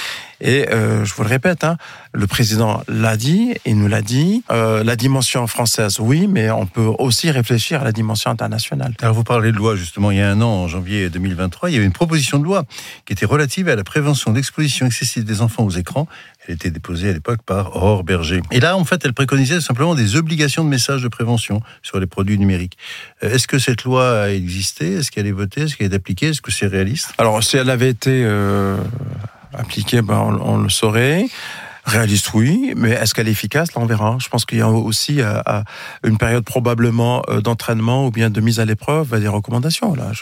Et euh, je vous le répète, hein, le président l'a dit, il nous l'a dit. Euh, la dimension française, oui, mais on peut aussi réfléchir à la dimension internationale. Alors vous parlez de loi, justement, il y a un an, en janvier 2023, il y avait une proposition de loi qui était relative à la prévention d'exposition excessive des enfants aux écrans elle était déposée à l'époque par Aurore Berger. Et là, en fait, elle préconisait simplement des obligations de messages de prévention sur les produits numériques. Euh, est-ce que cette loi a existé? Est-ce qu'elle est votée? Est-ce qu'elle est appliquée? Est-ce que c'est réaliste? Alors, si elle avait été euh, appliquée, ben, on, le saurait. Réaliste, oui, mais est-ce qu'elle est efficace? Là, on verra. Je pense qu'il y a aussi euh, une période probablement d'entraînement ou bien de mise à l'épreuve des recommandations. Là,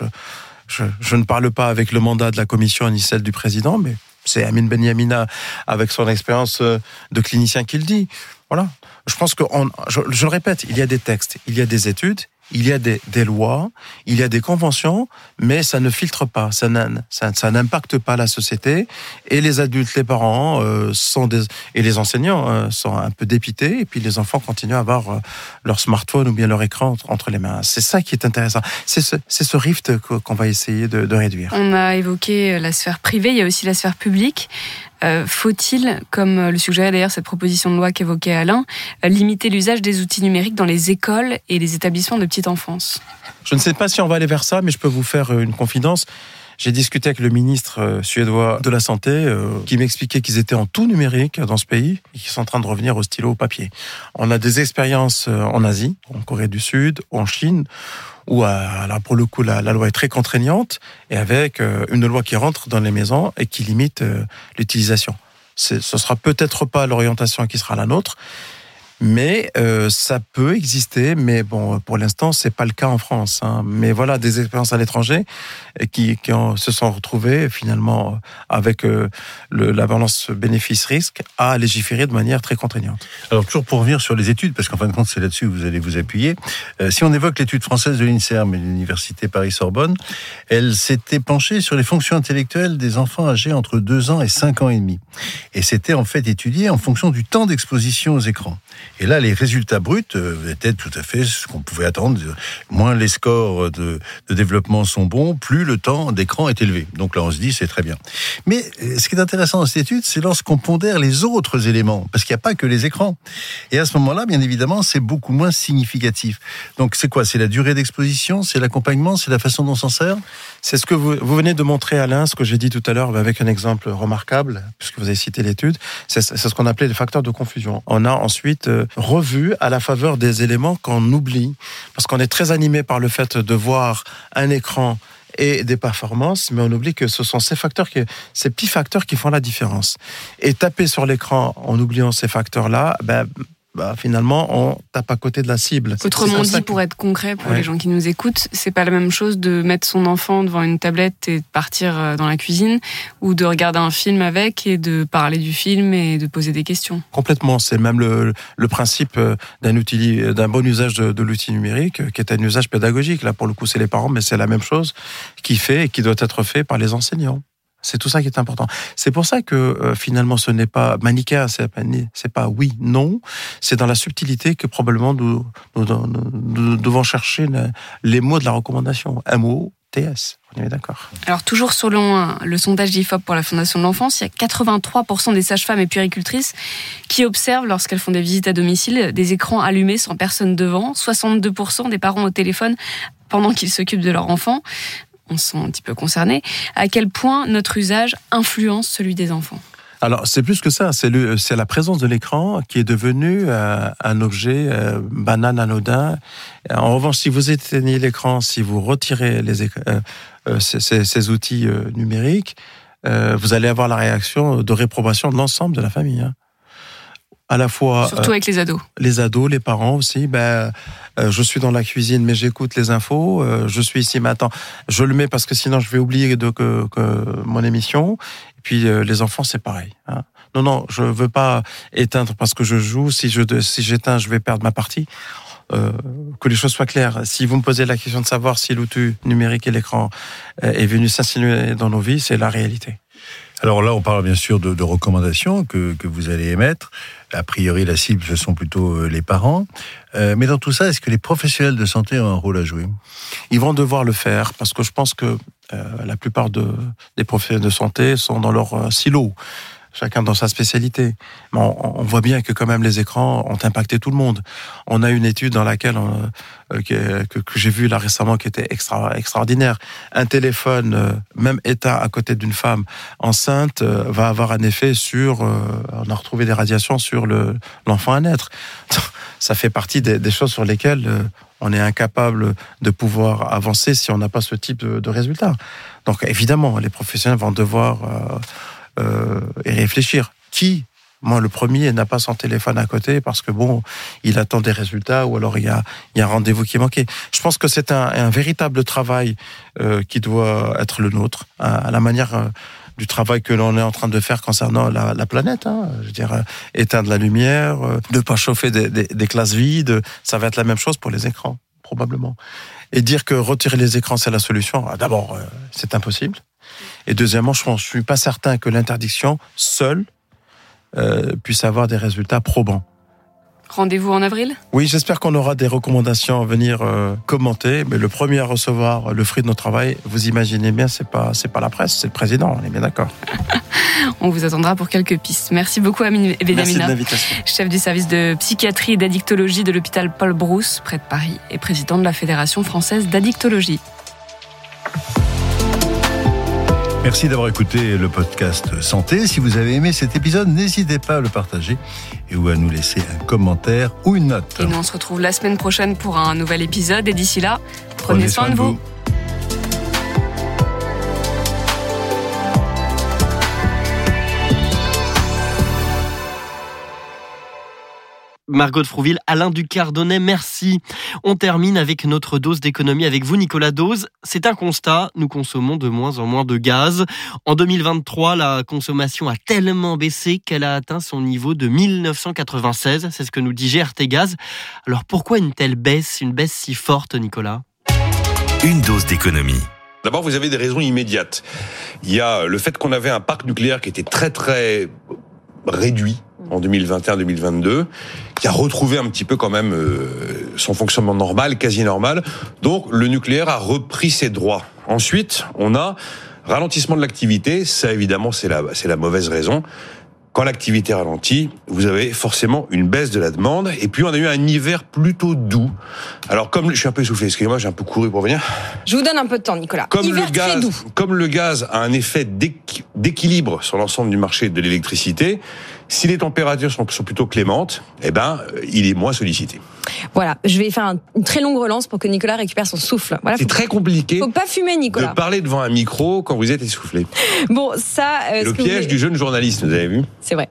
je, ne parle pas avec le mandat de la commission ni celle du président, mais c'est Amin Benyamina, avec son expérience euh, de clinicien, qui le dit. Voilà. Je pense que, je, le répète, il y a des textes, il y a des études, il y a des, des, lois, il y a des conventions, mais ça ne filtre pas, ça, n'impacte pas la société. Et les adultes, les parents euh, sont des, et les enseignants euh, sont un peu dépités, et puis les enfants continuent à avoir euh, leur smartphone ou bien leur écran entre, les mains. C'est ça qui est intéressant. C'est ce, ce, rift qu'on va essayer de, de réduire. On a évoqué la sphère privée, il y a aussi la sphère publique. Euh, faut-il, comme le suggérait d'ailleurs cette proposition de loi qu'évoquait Alain, euh, limiter l'usage des outils numériques dans les écoles et les établissements de petite enfance? Je ne sais pas si on va aller vers ça, mais je peux vous faire euh, une confidence. J'ai discuté avec le ministre suédois de la Santé qui m'expliquait qu'ils étaient en tout numérique dans ce pays et qu'ils sont en train de revenir au stylo au papier. On a des expériences en Asie, en Corée du Sud, en Chine, où là pour le coup la, loi est très contraignante et avec euh, une loi qui rentre dans les maisons et qui limite euh, l'utilisation. Ce sera peut-être pas l'orientation qui sera la nôtre, mais euh, ça peut exister, mais bon, pour l'instant, c'est pas le cas en France. Hein. Mais voilà, des expériences à l'étranger qui, qui se sont retrouvées finalement avec euh, la balance bénéfice-risque à légiférer de manière très contraignante. Alors toujours pour revenir sur les études, parce qu'en fin de compte, c'est là-dessus que vous allez vous appuyer. Euh, si on évoque l'étude française de l'INSERM et l'université Paris-Sorbonne, elle s'était penchée sur les fonctions intellectuelles des enfants âgés entre 2 ans et 5 ans et demi. Et c'était en fait étudié en fonction du temps d'exposition aux écrans. Et là, les résultats bruts euh, étaient tout à fait ce qu'on pouvait attendre. Moins les scores de, développement sont bons, plus le temps d'écran est élevé. Donc là, on se dit, c'est très bien. Mais euh, ce qui est intéressant dans cette étude, c'est lorsqu'on pondère les autres éléments, parce qu'il n'y a pas que les écrans. Et à ce moment-là, bien évidemment, c'est beaucoup moins significatif. Donc c'est quoi? C'est la durée d'exposition, c'est l'accompagnement, c'est la façon dont on s'en sert? C'est ce que vous, vous venez de montrer, Alain, ce que j'ai dit tout à l'heure, avec un exemple remarquable, puisque vous avez cité l'étude. C'est ce qu'on appelait les facteurs de confusion. On a ensuite euh, revu à la faveur des éléments qu'on oublie, parce qu'on est très animé par le fait de voir un écran et des performances, mais on oublie que ce sont ces facteurs, qui, ces petits facteurs qui font la différence. Et taper sur l'écran en oubliant ces facteurs-là, ben, bah, finalement, on tape à côté de la cible. Autrement dit, pour être concret, pour les gens qui nous écoutent, c'est pas la même chose de mettre son enfant devant une tablette et de partir euh, dans la cuisine, ou de regarder un film avec et de parler du film et de poser des questions. Complètement, c'est même le, le, principe euh, d'un outil, d'un bon usage de, de l'outil numérique, euh, qui est un usage pédagogique. Là, pour le coup, c'est les parents, mais c'est la même chose qui fait et qui doit être fait par les enseignants. C'est tout ça qui est important. C'est pour ça que euh, finalement ce n'est pas manichéen, c'est pas, pas oui, non. C'est dans la subtilité que probablement nous, devons chercher les mots de la recommandation. Un mot, TS. On est d'accord. Alors toujours selon le sondage d'IFOP pour la Fondation de l'enfance, il y a 83% des sages-femmes et puéricultrices qui observent lorsqu'elles font des visites à domicile des écrans allumés sans personne devant, 62% des parents au téléphone pendant qu'ils s'occupent de leur enfant on se sent un petit peu concerné, à quel point notre usage influence celui des enfants? Alors, c'est plus que ça, c'est la présence de l'écran qui est devenu euh, un objet euh, banal, anodin. En revanche, si vous éteignez l'écran, si vous retirez les, euh, ces, outils numériques, vous allez avoir la réaction de réprobation de l'ensemble de la famille. Hein à la fois surtout avec les ados les ados les parents aussi ben euh, je suis dans la cuisine mais j'écoute les infos euh, je suis ici maintenant je le mets parce que sinon je vais oublier de que, que mon émission et puis euh, les enfants c'est pareil hein. non non je veux pas éteindre parce que je joue si je si j'éteins je vais perdre ma partie que les choses soient claires. Si vous me posez la question de savoir si l'outil numérique et l'écran est venu s'insinuer dans nos vies, c'est la réalité. Alors là, on parle bien sûr de, recommandations que, que, vous allez émettre. A priori, la cible, ce sont plutôt euh, les parents. Euh, mais dans tout ça, est-ce que les professionnels de santé ont un rôle à jouer? Ils vont devoir le faire parce que je pense que euh, la plupart de, des professionnels de santé sont dans leur silo chacun dans sa spécialité. On, voit bien que quand même les écrans ont impacté tout le monde. On a une étude dans laquelle euh, que, j'ai vue là récemment qui était extra, extraordinaire. Un téléphone, euh, même éteint à côté d'une femme enceinte, euh, va avoir un effet sur. on a retrouvé des radiations sur le l'enfant à naître. Ça fait partie des, choses sur lesquelles on est incapable de pouvoir avancer si on n'a pas ce type de, de résultat. Donc évidemment, les professionnels vont devoir euh, et réfléchir. Qui moi, le premier n'a pas son téléphone à côté parce que bon, il attend des résultats ou alors il y a, un rendez-vous qui est manqué. Je pense que c'est un, véritable travail euh, qui doit être le nôtre, à, la manière euh, du travail que l'on est en train de faire concernant la, la planète. Hein. Je veux dire, éteindre la lumière, ne pas chauffer des, classes vides, ça va être la même chose pour les écrans probablement. Et dire que retirer les écrans, c'est la solution, ah, d'abord, c'est impossible. Et deuxièmement, je ne suis pas certain que l'interdiction seule euh, puisse avoir des résultats probants. Rendez-vous en avril? Oui, j'espère qu'on aura des recommandations à venir euh, commenter. Mais le premier à recevoir le fruit de notre travail, vous imaginez bien, c'est pas c'est pas la presse, c'est le président. On est bien d'accord. on vous attendra pour quelques pistes. Merci beaucoup, Amine Benamina, chef du service de psychiatrie et d'addictologie de l'hôpital Paul Brousse, près de Paris, et président de la Fédération française d'addictologie. Merci d'avoir écouté le podcast Santé. Si vous avez aimé cet épisode, n'hésitez pas à le partager et ou à nous laisser un commentaire ou une note. Et nous on se retrouve la semaine prochaine pour un nouvel épisode. Et d'ici là, prenez, soin, de vous. Margot de Frouville, Alain Ducardonnet, merci. On termine avec notre dose d'économie avec vous, Nicolas Dose. C'est un constat, nous consommons de moins en moins de gaz. En 2023, la consommation a tellement baissé qu'elle a atteint son niveau de 1996, c'est ce que nous dit GRT Gaz. Alors pourquoi une telle baisse, une baisse si forte, Nicolas? Une dose d'économie. D'abord, vous avez des raisons immédiates. Il y a le fait qu'on avait un parc nucléaire qui était très très réduit en 2021-2022, qui a retrouvé un petit peu quand même euh, son fonctionnement normal, quasi normal. Donc le nucléaire a repris ses droits. Ensuite, on a ralentissement de l'activité. Ça, évidemment, c'est la, c'est la mauvaise raison. Quand l'activité ralentit, vous avez forcément une baisse de la demande. Et puis, on a eu un hiver plutôt doux. Alors, comme je suis un peu essoufflé, excusez-moi, j'ai un peu couru pour venir. Je vous donne un peu de temps, Nicolas. Comme hiver le gaz, très doux. comme le gaz a un effet d'équilibre sur l'ensemble du marché de l'électricité, si les températures sont, sont plutôt clémentes, eh ben, euh, il est moins sollicité. Voilà, je vais faire une très longue relance pour que Nicolas récupère son souffle. Voilà, C'est très compliqué. Faut pas fumer, Nicolas. De parler devant un micro quand vous êtes essoufflé. Bon, ça. euh, Le piège vous- du jeune journaliste, vous avez vu? C'est vrai.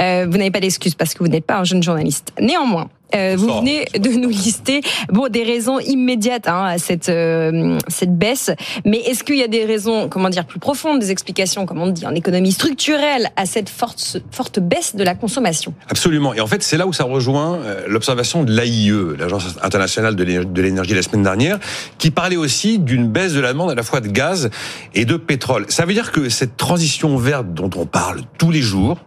Euh, vous n'avez pas d'excuse parce que vous n'êtes pas un jeune journaliste. Néanmoins, euh, vous venez de nous lister bon des raisons immédiates hein, à cette euh, cette baisse. Mais est-ce qu'il y a des raisons, comment dire, plus profondes, des explications, comme on dit en économie structurelle, à cette forte forte baisse de la consommation? Absolument. Et en fait, c'est là où ça rejoint euh, l'observation de l'AIE, l'Agence internationale de l'énergie la semaine dernière, qui parlait aussi d'une baisse de la demande à la fois de gaz et de pétrole. Ça veut dire que cette transition verte dont on parle tous les jours,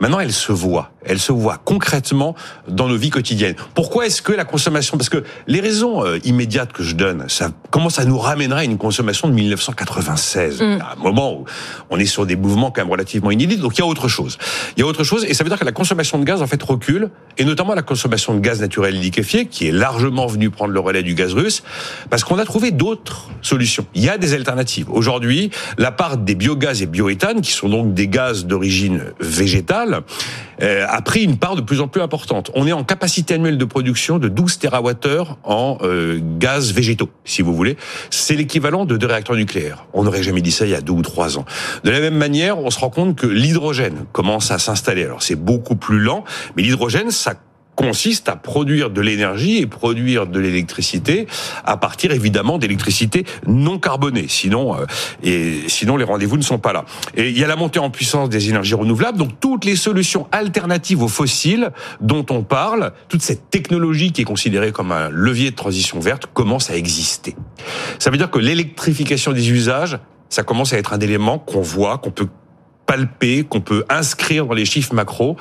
Maintenant, elle se voit. Elle se voit concrètement dans nos vies quotidiennes. Pourquoi est-ce que la consommation Parce que les raisons euh, immédiates que je donne, ça commence à nous ramènerait à une consommation de 1996, Mm. à un moment où on est sur des mouvements quand même relativement inédits. Donc il y a autre chose. Il y a autre chose, et ça veut dire que la consommation de gaz en fait recule, et notamment la consommation de gaz naturel liquéfié, qui est largement venue prendre le relais du gaz russe, parce qu'on a trouvé d'autres solutions. Il y a des alternatives. Aujourd'hui, la part des biogaz et bioéthane, qui sont donc des gaz d'origine végétale, euh, a pris une part de plus en plus importante. On est en capacité annuelle de production de 12 TWh en euh, gaz végétaux, si vous voulez. C'est l'équivalent de deux réacteurs nucléaires. On n'aurait jamais dit ça il y a deux ou trois ans. De la même manière, on se rend compte que l'hydrogène commence à s'installer. Alors c'est beaucoup plus lent, mais l'hydrogène, ça consiste à produire de l'énergie et produire de l'électricité à partir évidemment d'électricité non carbonée. Sinon, euh, et sinon les rendez-vous ne sont pas là. Et il y a la montée en puissance des énergies renouvelables. Donc toutes les solutions alternatives aux fossiles dont on parle, toute cette technologie qui est considérée comme un levier de transition verte commence à exister. Ça veut dire que l'électrification des usages, ça commence à être un élément qu'on voit, qu'on peut palper, qu'on peut inscrire dans les chiffres macro.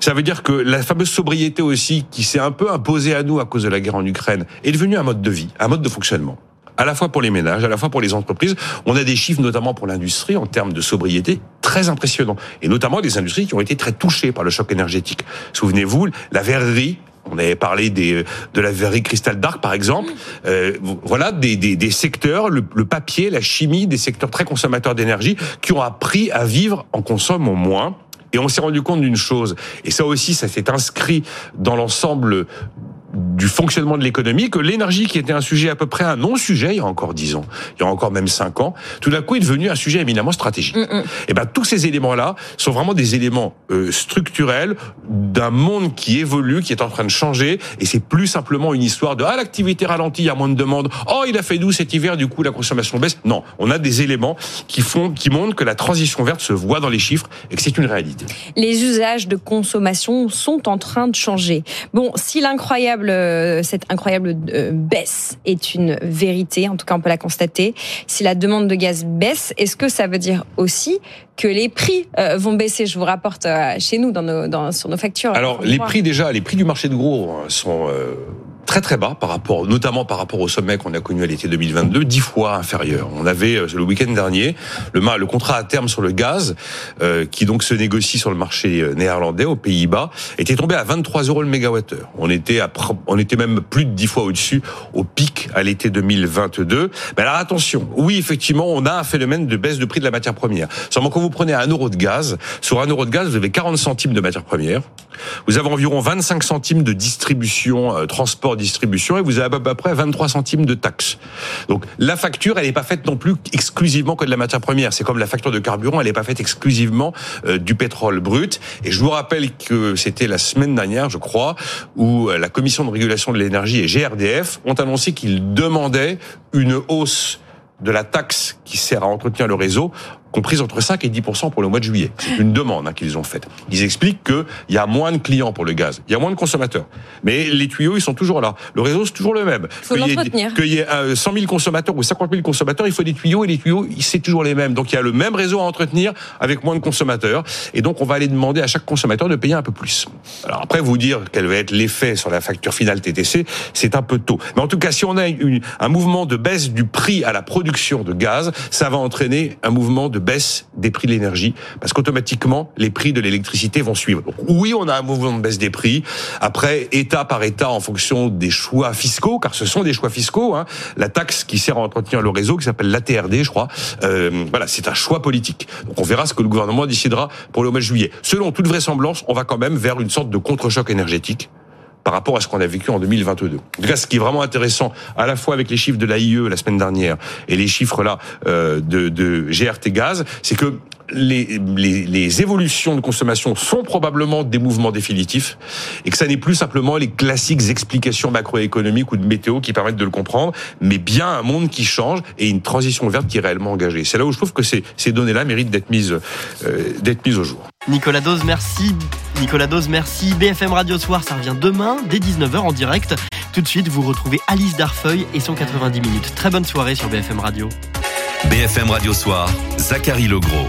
Ça veut dire que la fameuse sobriété aussi, qui s'est un peu imposée à nous à cause de la guerre en Ukraine, est devenue un mode de vie, un mode de fonctionnement. À la fois pour les ménages, à la fois pour les entreprises. On a des chiffres, notamment pour l'industrie, en termes de sobriété, très impressionnants. Et notamment des industries qui ont été très touchées par le choc énergétique. Souvenez-vous, la verrerie, on avait parlé des, de la verrerie Cristal Dark, par exemple. Euh, voilà des, des, des secteurs, le, le papier, la chimie, des secteurs très consommateurs d'énergie, qui ont appris à vivre en consommant moins. Et on s'est rendu compte d'une chose, et ça aussi, ça s'est inscrit dans l'ensemble du fonctionnement de l'économie, que l'énergie qui était un sujet à peu près un non-sujet il y a encore dix ans, il y a encore même cinq ans, tout d'un coup est devenu un sujet éminemment stratégique. Et ben tous ces éléments-là sont vraiment des éléments euh, structurels d'un monde qui évolue, qui est en train de changer, et c'est plus simplement une histoire de ah l'activité ralentit, il y a moins de demandes, oh il a fait doux cet hiver, du coup la consommation baisse. Non, on a des éléments qui font, qui montrent que la transition verte se voit dans les chiffres et que c'est une réalité. Les usages de consommation sont en train de changer. Bon, si l'incroyable euh, cette incroyable euh, baisse est une vérité, en tout cas on peut la constater, si la demande de gaz baisse, est-ce que ça veut dire aussi que les prix euh, vont baisser? Je vous rapporte chez nous dans nos, dans, sur nos factures. Alors les prix déjà, les prix du marché de gros sont très très bas par rapport, notamment par rapport au sommet qu'on a connu à l'été 2022, dix fois inférieur. On avait euh, le week-end dernier le, le contrat à terme sur le gaz, euh, qui donc se négocie sur le marché euh, néerlandais aux Pays-Bas, était tombé à 23 euros le mégawattheure. On était à, on était même plus de dix fois au-dessus au pic à l'été 2022. Mais alors attention, oui effectivement, on a un phénomène de baisse de prix de la matière première. Seulement quand vous prenez un euro de gaz, sur un euro de gaz, vous avez 40 centimes de matière première. Vous avez environ 25 centimes de distribution, transport distribution et vous avez à peu près 23 centimes de taxes. Donc la facture, elle n'est pas faite non plus exclusivement que de la matière première. C'est comme la facture de carburant, elle n'est pas faite exclusivement euh, du pétrole brut. Et je vous rappelle que c'était la semaine dernière, je crois, où euh, la Commission de régulation de l'énergie et GRDF ont annoncé qu'ils demandaient une hausse de la taxe qui sert à entretenir le réseau comprise entre 5 et 10 pour le mois de juillet. C'est une demande hein, qu'ils ont faite. Ils expliquent qu'il y a moins de clients pour le gaz, il y a moins de consommateurs. Mais les tuyaux, ils sont toujours là. Le réseau, c'est toujours le même. Il faut l'entretenir. Qu'il y ait 100 000 consommateurs ou 50 000 consommateurs, il faut des tuyaux et les tuyaux, c'est toujours les mêmes. Donc il y a le même réseau à entretenir avec moins de consommateurs. Et donc on va aller demander à chaque consommateur de payer un peu plus. Alors après, vous dire quel va être l'effet sur la facture finale TTC, c'est un peu tôt. Mais en tout cas, si on a un mouvement de baisse du prix à la production de gaz, ça va entraîner un mouvement de baisse des prix de l'énergie, parce qu'automatiquement, les prix de l'électricité vont suivre. Donc, oui, on a un mouvement de baisse des prix. Après, État par État, en fonction des choix fiscaux, car ce sont des choix fiscaux, hein, la taxe qui sert à entretenir le réseau, qui s'appelle l'ATRD, je crois, euh, voilà, c'est un choix politique. Donc on verra ce que le gouvernement décidera pour le mois de juillet. Selon toute vraisemblance, on va quand même vers une sorte de contre-choc énergétique par rapport à ce qu'on a vécu en 2022. En tout cas, ce qui est vraiment intéressant, à la fois avec les chiffres de l'AIE la semaine dernière et les chiffres là euh, de, de GRT Gaz, c'est que les, les, les, évolutions de consommation sont probablement des mouvements définitifs et que ça n'est plus simplement les classiques explications macroéconomiques ou de météo qui permettent de le comprendre, mais bien un monde qui change et une transition verte qui est réellement engagée. C'est là où je trouve que ces, ces données-là méritent d'être mises, euh, d'être mises au jour. Nicolas Dose, merci. Nicolas Dose, merci. BFM Radio Soir, ça revient demain dès 19h en direct. Tout de suite, vous retrouvez Alice Darfeuille et son 90 minutes. Très bonne soirée sur BFM Radio. BFM Radio Soir, Zachary Legros.